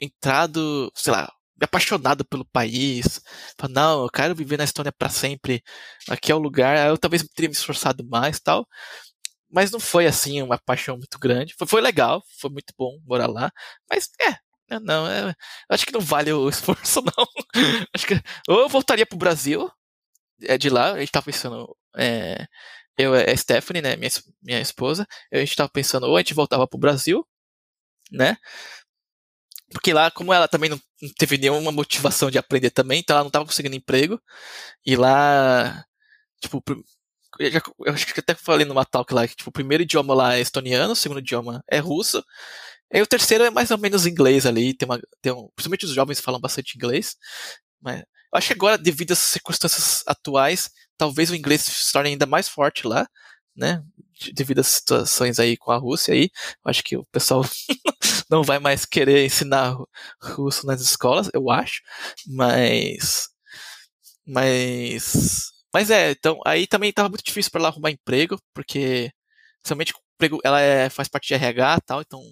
entrado, sei lá, apaixonado pelo país. Fala, não, eu quero viver na Estônia para sempre. Aqui é o lugar. Eu talvez teria me esforçado mais tal. Mas não foi assim uma paixão muito grande. Foi, foi legal, foi muito bom morar lá. Mas é, é não, é, acho que não vale o esforço, não. acho que ou eu voltaria pro Brasil, é de lá, a gente tava pensando. É, eu é a Stephanie, né, minha, minha esposa, a gente tava pensando, ou a gente voltava pro Brasil, né? Porque lá, como ela também não teve nenhuma motivação de aprender também, então ela não estava conseguindo emprego. E lá, tipo, eu, já, eu acho que até falei numa talk lá que tipo, o primeiro idioma lá é estoniano, o segundo idioma é russo. E o terceiro é mais ou menos inglês ali. Tem uma, tem um, principalmente os jovens falam bastante inglês. Mas eu acho que agora, devido às circunstâncias atuais, talvez o inglês se torne ainda mais forte lá, né? Devido às situações aí com a Rússia aí. Eu acho que o pessoal não vai mais querer ensinar russo nas escolas, eu acho, mas mas mas é, então aí também estava muito difícil para ela arrumar emprego, porque somente emprego ela é, faz parte de RH, tal, então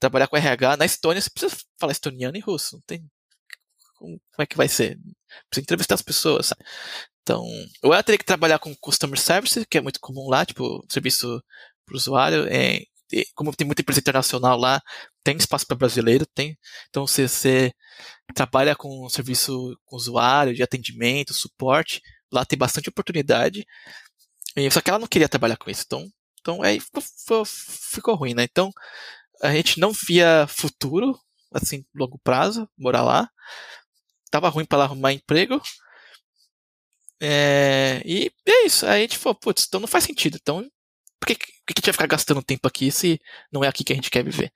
trabalhar com RH na Estônia você precisa falar estoniano e russo, não tem como, como é que vai ser? Precisa entrevistar as pessoas, sabe? Então, ou ela teria que trabalhar com customer service, que é muito comum lá, tipo, serviço para o usuário, é, como tem muita empresa internacional lá, tem espaço para brasileiro, tem. Então, se você trabalha com serviço com usuário, de atendimento, suporte, lá tem bastante oportunidade. Só que ela não queria trabalhar com isso. Então, então aí ficou, ficou ruim, né? Então, a gente não via futuro, assim, longo prazo, morar lá. Tava ruim para ela arrumar emprego. É, e é isso. Aí a gente falou, putz, então não faz sentido. Então por que, que a gente vai ficar gastando tempo aqui se não é aqui que a gente quer viver?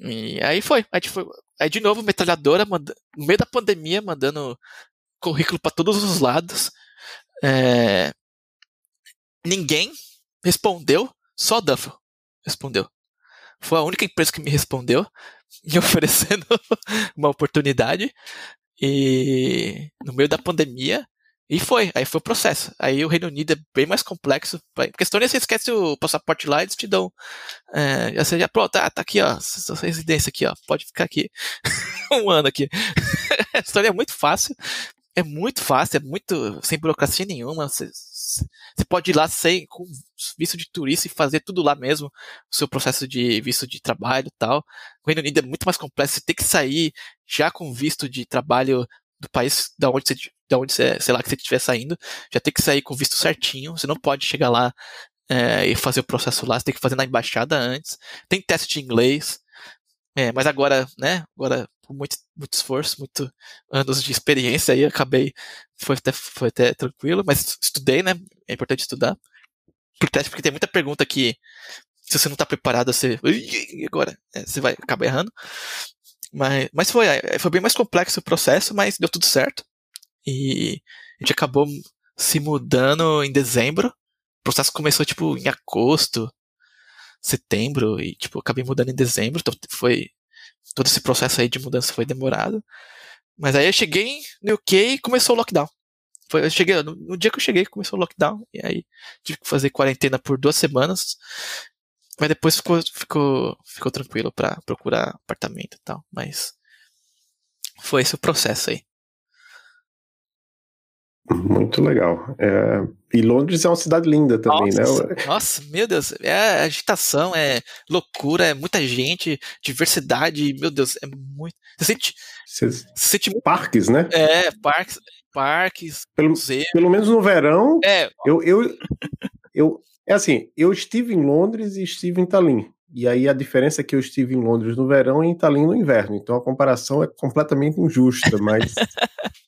E aí foi. Aí, de novo, metralhadora, manda, no meio da pandemia, mandando currículo para todos os lados. É, ninguém respondeu, só Duffel respondeu. Foi a única empresa que me respondeu, me oferecendo uma oportunidade. E no meio da pandemia, e foi, aí foi o processo. Aí o Reino Unido é bem mais complexo. Porque Estônia, você esquece o passaporte lá, eles te dão. É, já seja, pronto, ah, tá aqui, ó, sua residência aqui, ó, pode ficar aqui um ano aqui. a Estônia é muito fácil, é muito fácil, é muito sem burocracia nenhuma. Você, você pode ir lá sem, com visto de turista e fazer tudo lá mesmo, o seu processo de visto de trabalho e tal. O Reino Unido é muito mais complexo, você tem que sair já com visto de trabalho do país da onde você, da onde você, sei lá, que você estiver saindo, já tem que sair com visto certinho, você não pode chegar lá é, e fazer o processo lá, você tem que fazer na embaixada antes, tem teste de inglês, é, mas agora, né, agora, por muito, muito esforço, muito anos de experiência aí, acabei, foi até, foi até tranquilo, mas estudei, né, é importante estudar, por teste, porque tem muita pergunta que, se você não está preparado, você, agora, é, você vai acabar errando, mas, mas foi, é, foi bem mais complexo o processo, mas deu tudo certo. E a gente acabou se mudando em dezembro. O processo começou, tipo, em agosto, setembro, e, tipo, acabei mudando em dezembro. Então foi. Todo esse processo aí de mudança foi demorado. Mas aí eu cheguei no UK e começou o lockdown. foi, eu cheguei, no, no, dia que eu cheguei, começou o lockdown, e aí tive que fazer quarentena por duas semanas. Mas depois ficou, ficou, ficou tranquilo para procurar apartamento e tal. Mas foi esse o processo aí. Muito legal. É... E Londres é uma cidade linda também, né? nossa, né? Nossa, meu Deus, é agitação, é loucura, é muita gente, diversidade, meu Deus, é muito. Você sente. Você, sente muito... Parques, né? É, parques, parques, pelo, pelo menos no verão. É. Eu, eu, eu, é assim, eu estive em Londres e estive em Tallinn. E aí a diferença é que eu estive em Londres no verão e em Tallinn no inverno. Então a comparação é completamente injusta, mas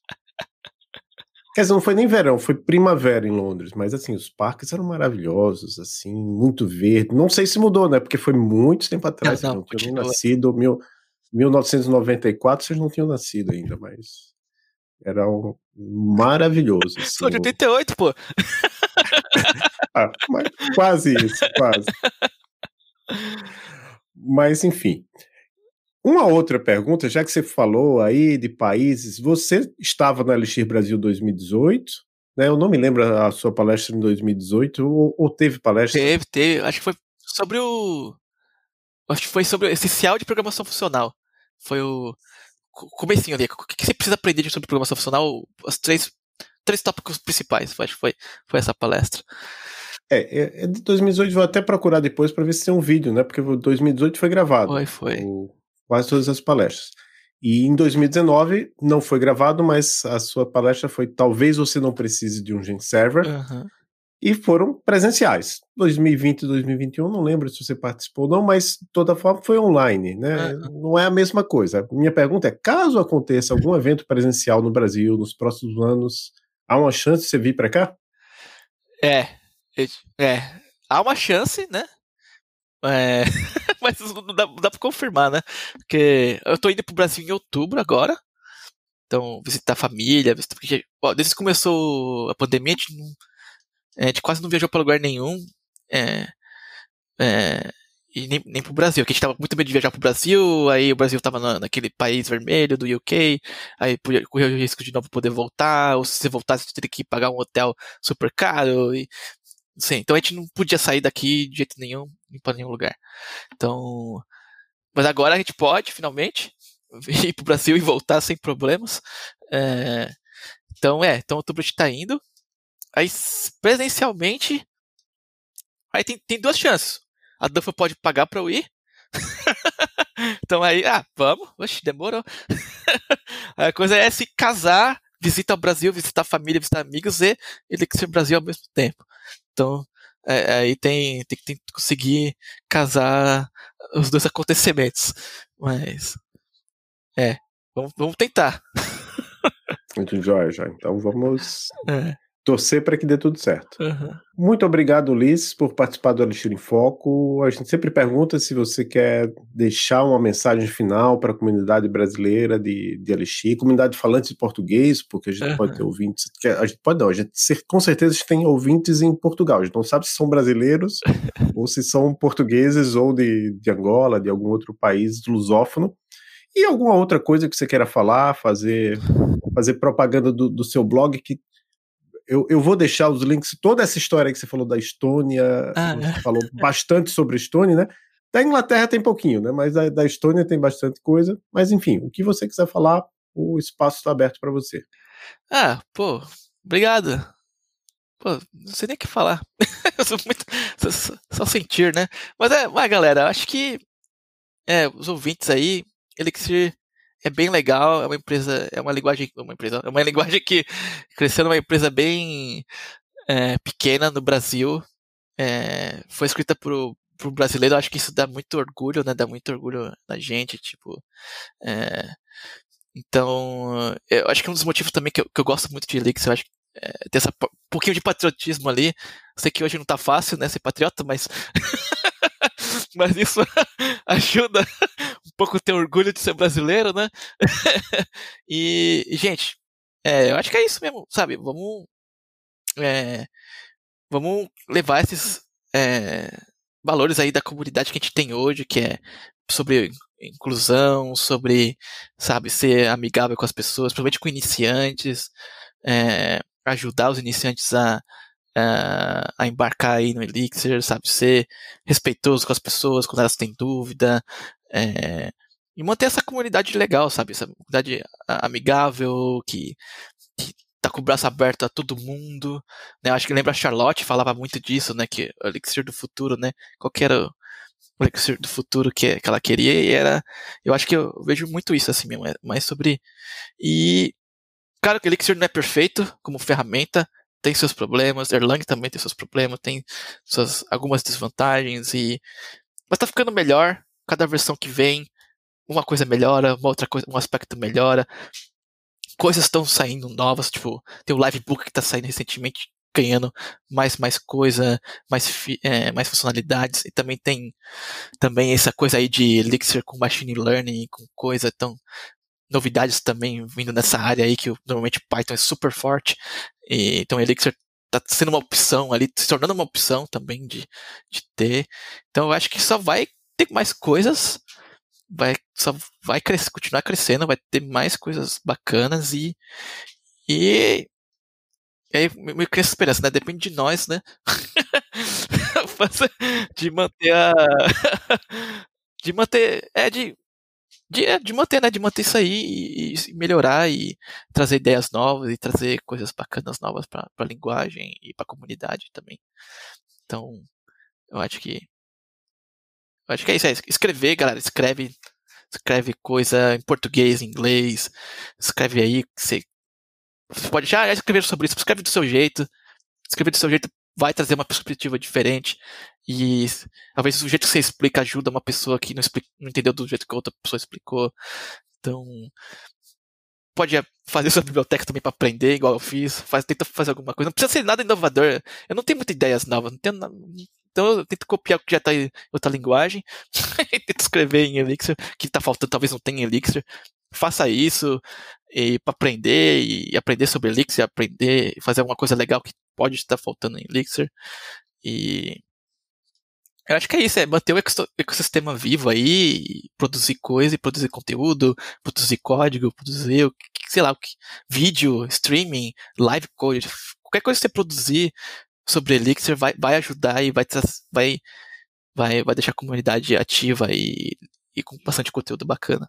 Quer dizer, não foi nem verão, foi primavera em Londres, mas assim, os parques eram maravilhosos, assim, muito verde. Não sei se mudou, né? Porque foi muito tempo atrás, não, não, não tinha nem nascido, mil, 1994 vocês não tinham nascido ainda, mas era um maravilhoso. Assim, Sou de 88, pô. ah, quase isso, quase. Mas enfim, uma outra pergunta, já que você falou aí de países, você estava no Elixir Brasil 2018, né? Eu não me lembro a sua palestra em 2018, ou, ou teve palestra? Teve, teve. Acho que foi sobre o. Acho que foi sobre o essencial de programação funcional. Foi o comecinho ali. O que você precisa aprender sobre programação funcional? Os três, três tópicos principais. Acho que foi, foi essa palestra. É, é, é de 2018, vou até procurar depois para ver se tem um vídeo, né? Porque 2018 foi gravado. Foi, foi. Quase todas as palestras. E em 2019 não foi gravado, mas a sua palestra foi Talvez você não precise de um Gen Server. Uhum. E foram presenciais. 2020 e 2021, não lembro se você participou ou não, mas de toda forma foi online, né? Uhum. Não é a mesma coisa. Minha pergunta é: caso aconteça algum evento presencial no Brasil nos próximos anos, há uma chance de você vir para cá? É, é, há uma chance, né? É, mas não dá, não dá pra confirmar, né? Porque eu tô indo pro Brasil em outubro agora. Então, visitar a família. Visitar, porque, ó, desde que começou a pandemia, a gente, não, a gente quase não viajou pra lugar nenhum. É, é, e nem, nem pro Brasil, a gente tava muito medo de viajar pro Brasil, aí o Brasil tava na, naquele país vermelho do UK, aí correu o risco de não poder voltar, ou se você voltasse, você teria que pagar um hotel super caro, e Sim, então a gente não podia sair daqui de jeito nenhum, ir para nenhum lugar. Então, mas agora a gente pode, finalmente, ir para o Brasil e voltar sem problemas. É, então, é, então outubro a gente está indo. Aí, presencialmente, aí tem, tem duas chances. A Danfa pode pagar para eu ir. então aí, ah, vamos, oxe, demorou. a coisa é se casar, visitar o Brasil, visitar a família, visitar amigos e Elixir Brasil ao mesmo tempo. Então, é, aí tem, tem, tem que conseguir casar os dois acontecimentos. Mas, é, vamos, vamos tentar. Muito jóia, já. Então vamos é torcer para que dê tudo certo. Uhum. Muito obrigado, Ulisses, por participar do Alixir em Foco. A gente sempre pergunta se você quer deixar uma mensagem final para a comunidade brasileira de, de Alixir, comunidade falante de português, porque a gente uhum. pode ter ouvintes. A gente pode não, a gente com certeza tem ouvintes em Portugal. A gente não sabe se são brasileiros ou se são portugueses ou de, de Angola, de algum outro país lusófono. E alguma outra coisa que você queira falar, fazer, fazer propaganda do, do seu blog, que eu, eu vou deixar os links, toda essa história que você falou da Estônia, ah, você é. falou bastante sobre Estônia, né? Da Inglaterra tem pouquinho, né? Mas da, da Estônia tem bastante coisa. Mas enfim, o que você quiser falar, o espaço está aberto para você. Ah, pô, obrigado. Pô, não sei nem o que falar. eu sou muito. Só, só, sentir, né? Mas é, mas galera, acho que é, os ouvintes aí, Elixir é bem legal, é uma empresa, é uma linguagem, uma empresa, é uma linguagem que cresceu numa empresa bem é, pequena no Brasil, é, foi escrita por um brasileiro, acho que isso dá muito orgulho, né, dá muito orgulho na gente, tipo, é, então, eu acho que um dos motivos também que eu, que eu gosto muito de Elixir, eu acho que é, tem essa um pouquinho de patriotismo ali, sei que hoje não tá fácil, né, ser patriota, mas mas isso ajuda um pouco ter orgulho de ser brasileiro, né? e, gente, é, eu acho que é isso mesmo, sabe? Vamos, é, vamos levar esses é, valores aí da comunidade que a gente tem hoje, que é sobre inclusão, sobre, sabe, ser amigável com as pessoas, principalmente com iniciantes. É, ajudar os iniciantes a, a, a, embarcar aí no Elixir, sabe? Ser respeitoso com as pessoas quando elas têm dúvida. É, e manter essa comunidade legal, sabe? Essa comunidade amigável, que, que tá com o braço aberto a todo mundo. Né? Acho que lembra a Charlotte falava muito disso, né? Que o Elixir do futuro, né? Qual que era o Elixir do futuro que, que ela queria e era. Eu acho que eu vejo muito isso assim mesmo, é mais sobre. E. Claro que o Elixir não é perfeito como ferramenta, tem seus problemas, Erlang também tem seus problemas, tem suas algumas desvantagens e mas tá ficando melhor cada versão que vem, uma coisa melhora, uma outra coisa, um aspecto melhora. Coisas estão saindo novas, tipo, tem o Livebook que está saindo recentemente, ganhando mais mais coisa, mais é, mais funcionalidades e também tem também essa coisa aí de Elixir com machine learning, com coisa tão novidades também vindo nessa área aí que normalmente Python é super forte. E, então Elixir está sendo uma opção ali, se tornando uma opção também de, de ter. Então eu acho que só vai ter mais coisas, vai só vai crescer, continuar crescendo, vai ter mais coisas bacanas e e, e aí me cria esperança, né? Depende de nós, né? de manter a de manter é de de, é, de manter, né? De manter isso aí e, e, melhorar e trazer ideias novas e trazer coisas bacanas novas para a linguagem e para a comunidade também. Então, eu acho que eu acho que é isso. É escrever, galera. Escreve, escreve coisa em português, em inglês. Escreve aí. Você, você pode já escrever sobre isso. Escreve do seu jeito. Escrever do seu jeito vai trazer uma perspectiva diferente. E talvez o jeito que você explica ajuda uma pessoa que não, explica, não entendeu do jeito que outra pessoa explicou. Então, pode fazer sua biblioteca também para aprender, igual eu fiz. Faz, tenta fazer alguma coisa. Não precisa ser nada inovador. Eu não tenho muitas ideias novas. Não tenho, então eu tento copiar o que já está em outra linguagem. tento escrever em Elixir. Que está faltando talvez não tenha Elixir. Faça isso e para aprender e aprender sobre Elixir, aprender, fazer alguma coisa legal que pode estar faltando em Elixir. E eu acho que é isso, é manter o ecossistema vivo aí, produzir coisa, e produzir conteúdo, produzir código, produzir, sei lá, vídeo, streaming, live code, qualquer coisa que você produzir sobre Elixir vai, vai ajudar e vai, vai, vai, vai deixar a comunidade ativa e, e com bastante conteúdo bacana.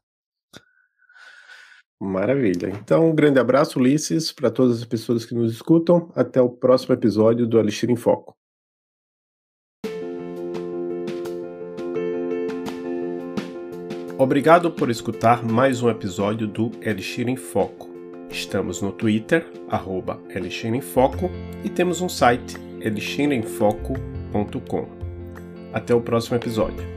Maravilha. Então, um grande abraço, Ulisses, para todas as pessoas que nos escutam. Até o próximo episódio do Elixir em Foco. Obrigado por escutar mais um episódio do Elixir em Foco. Estamos no Twitter, arroba Elixir em Foco, e temos um site, elixiremfoco.com. Até o próximo episódio.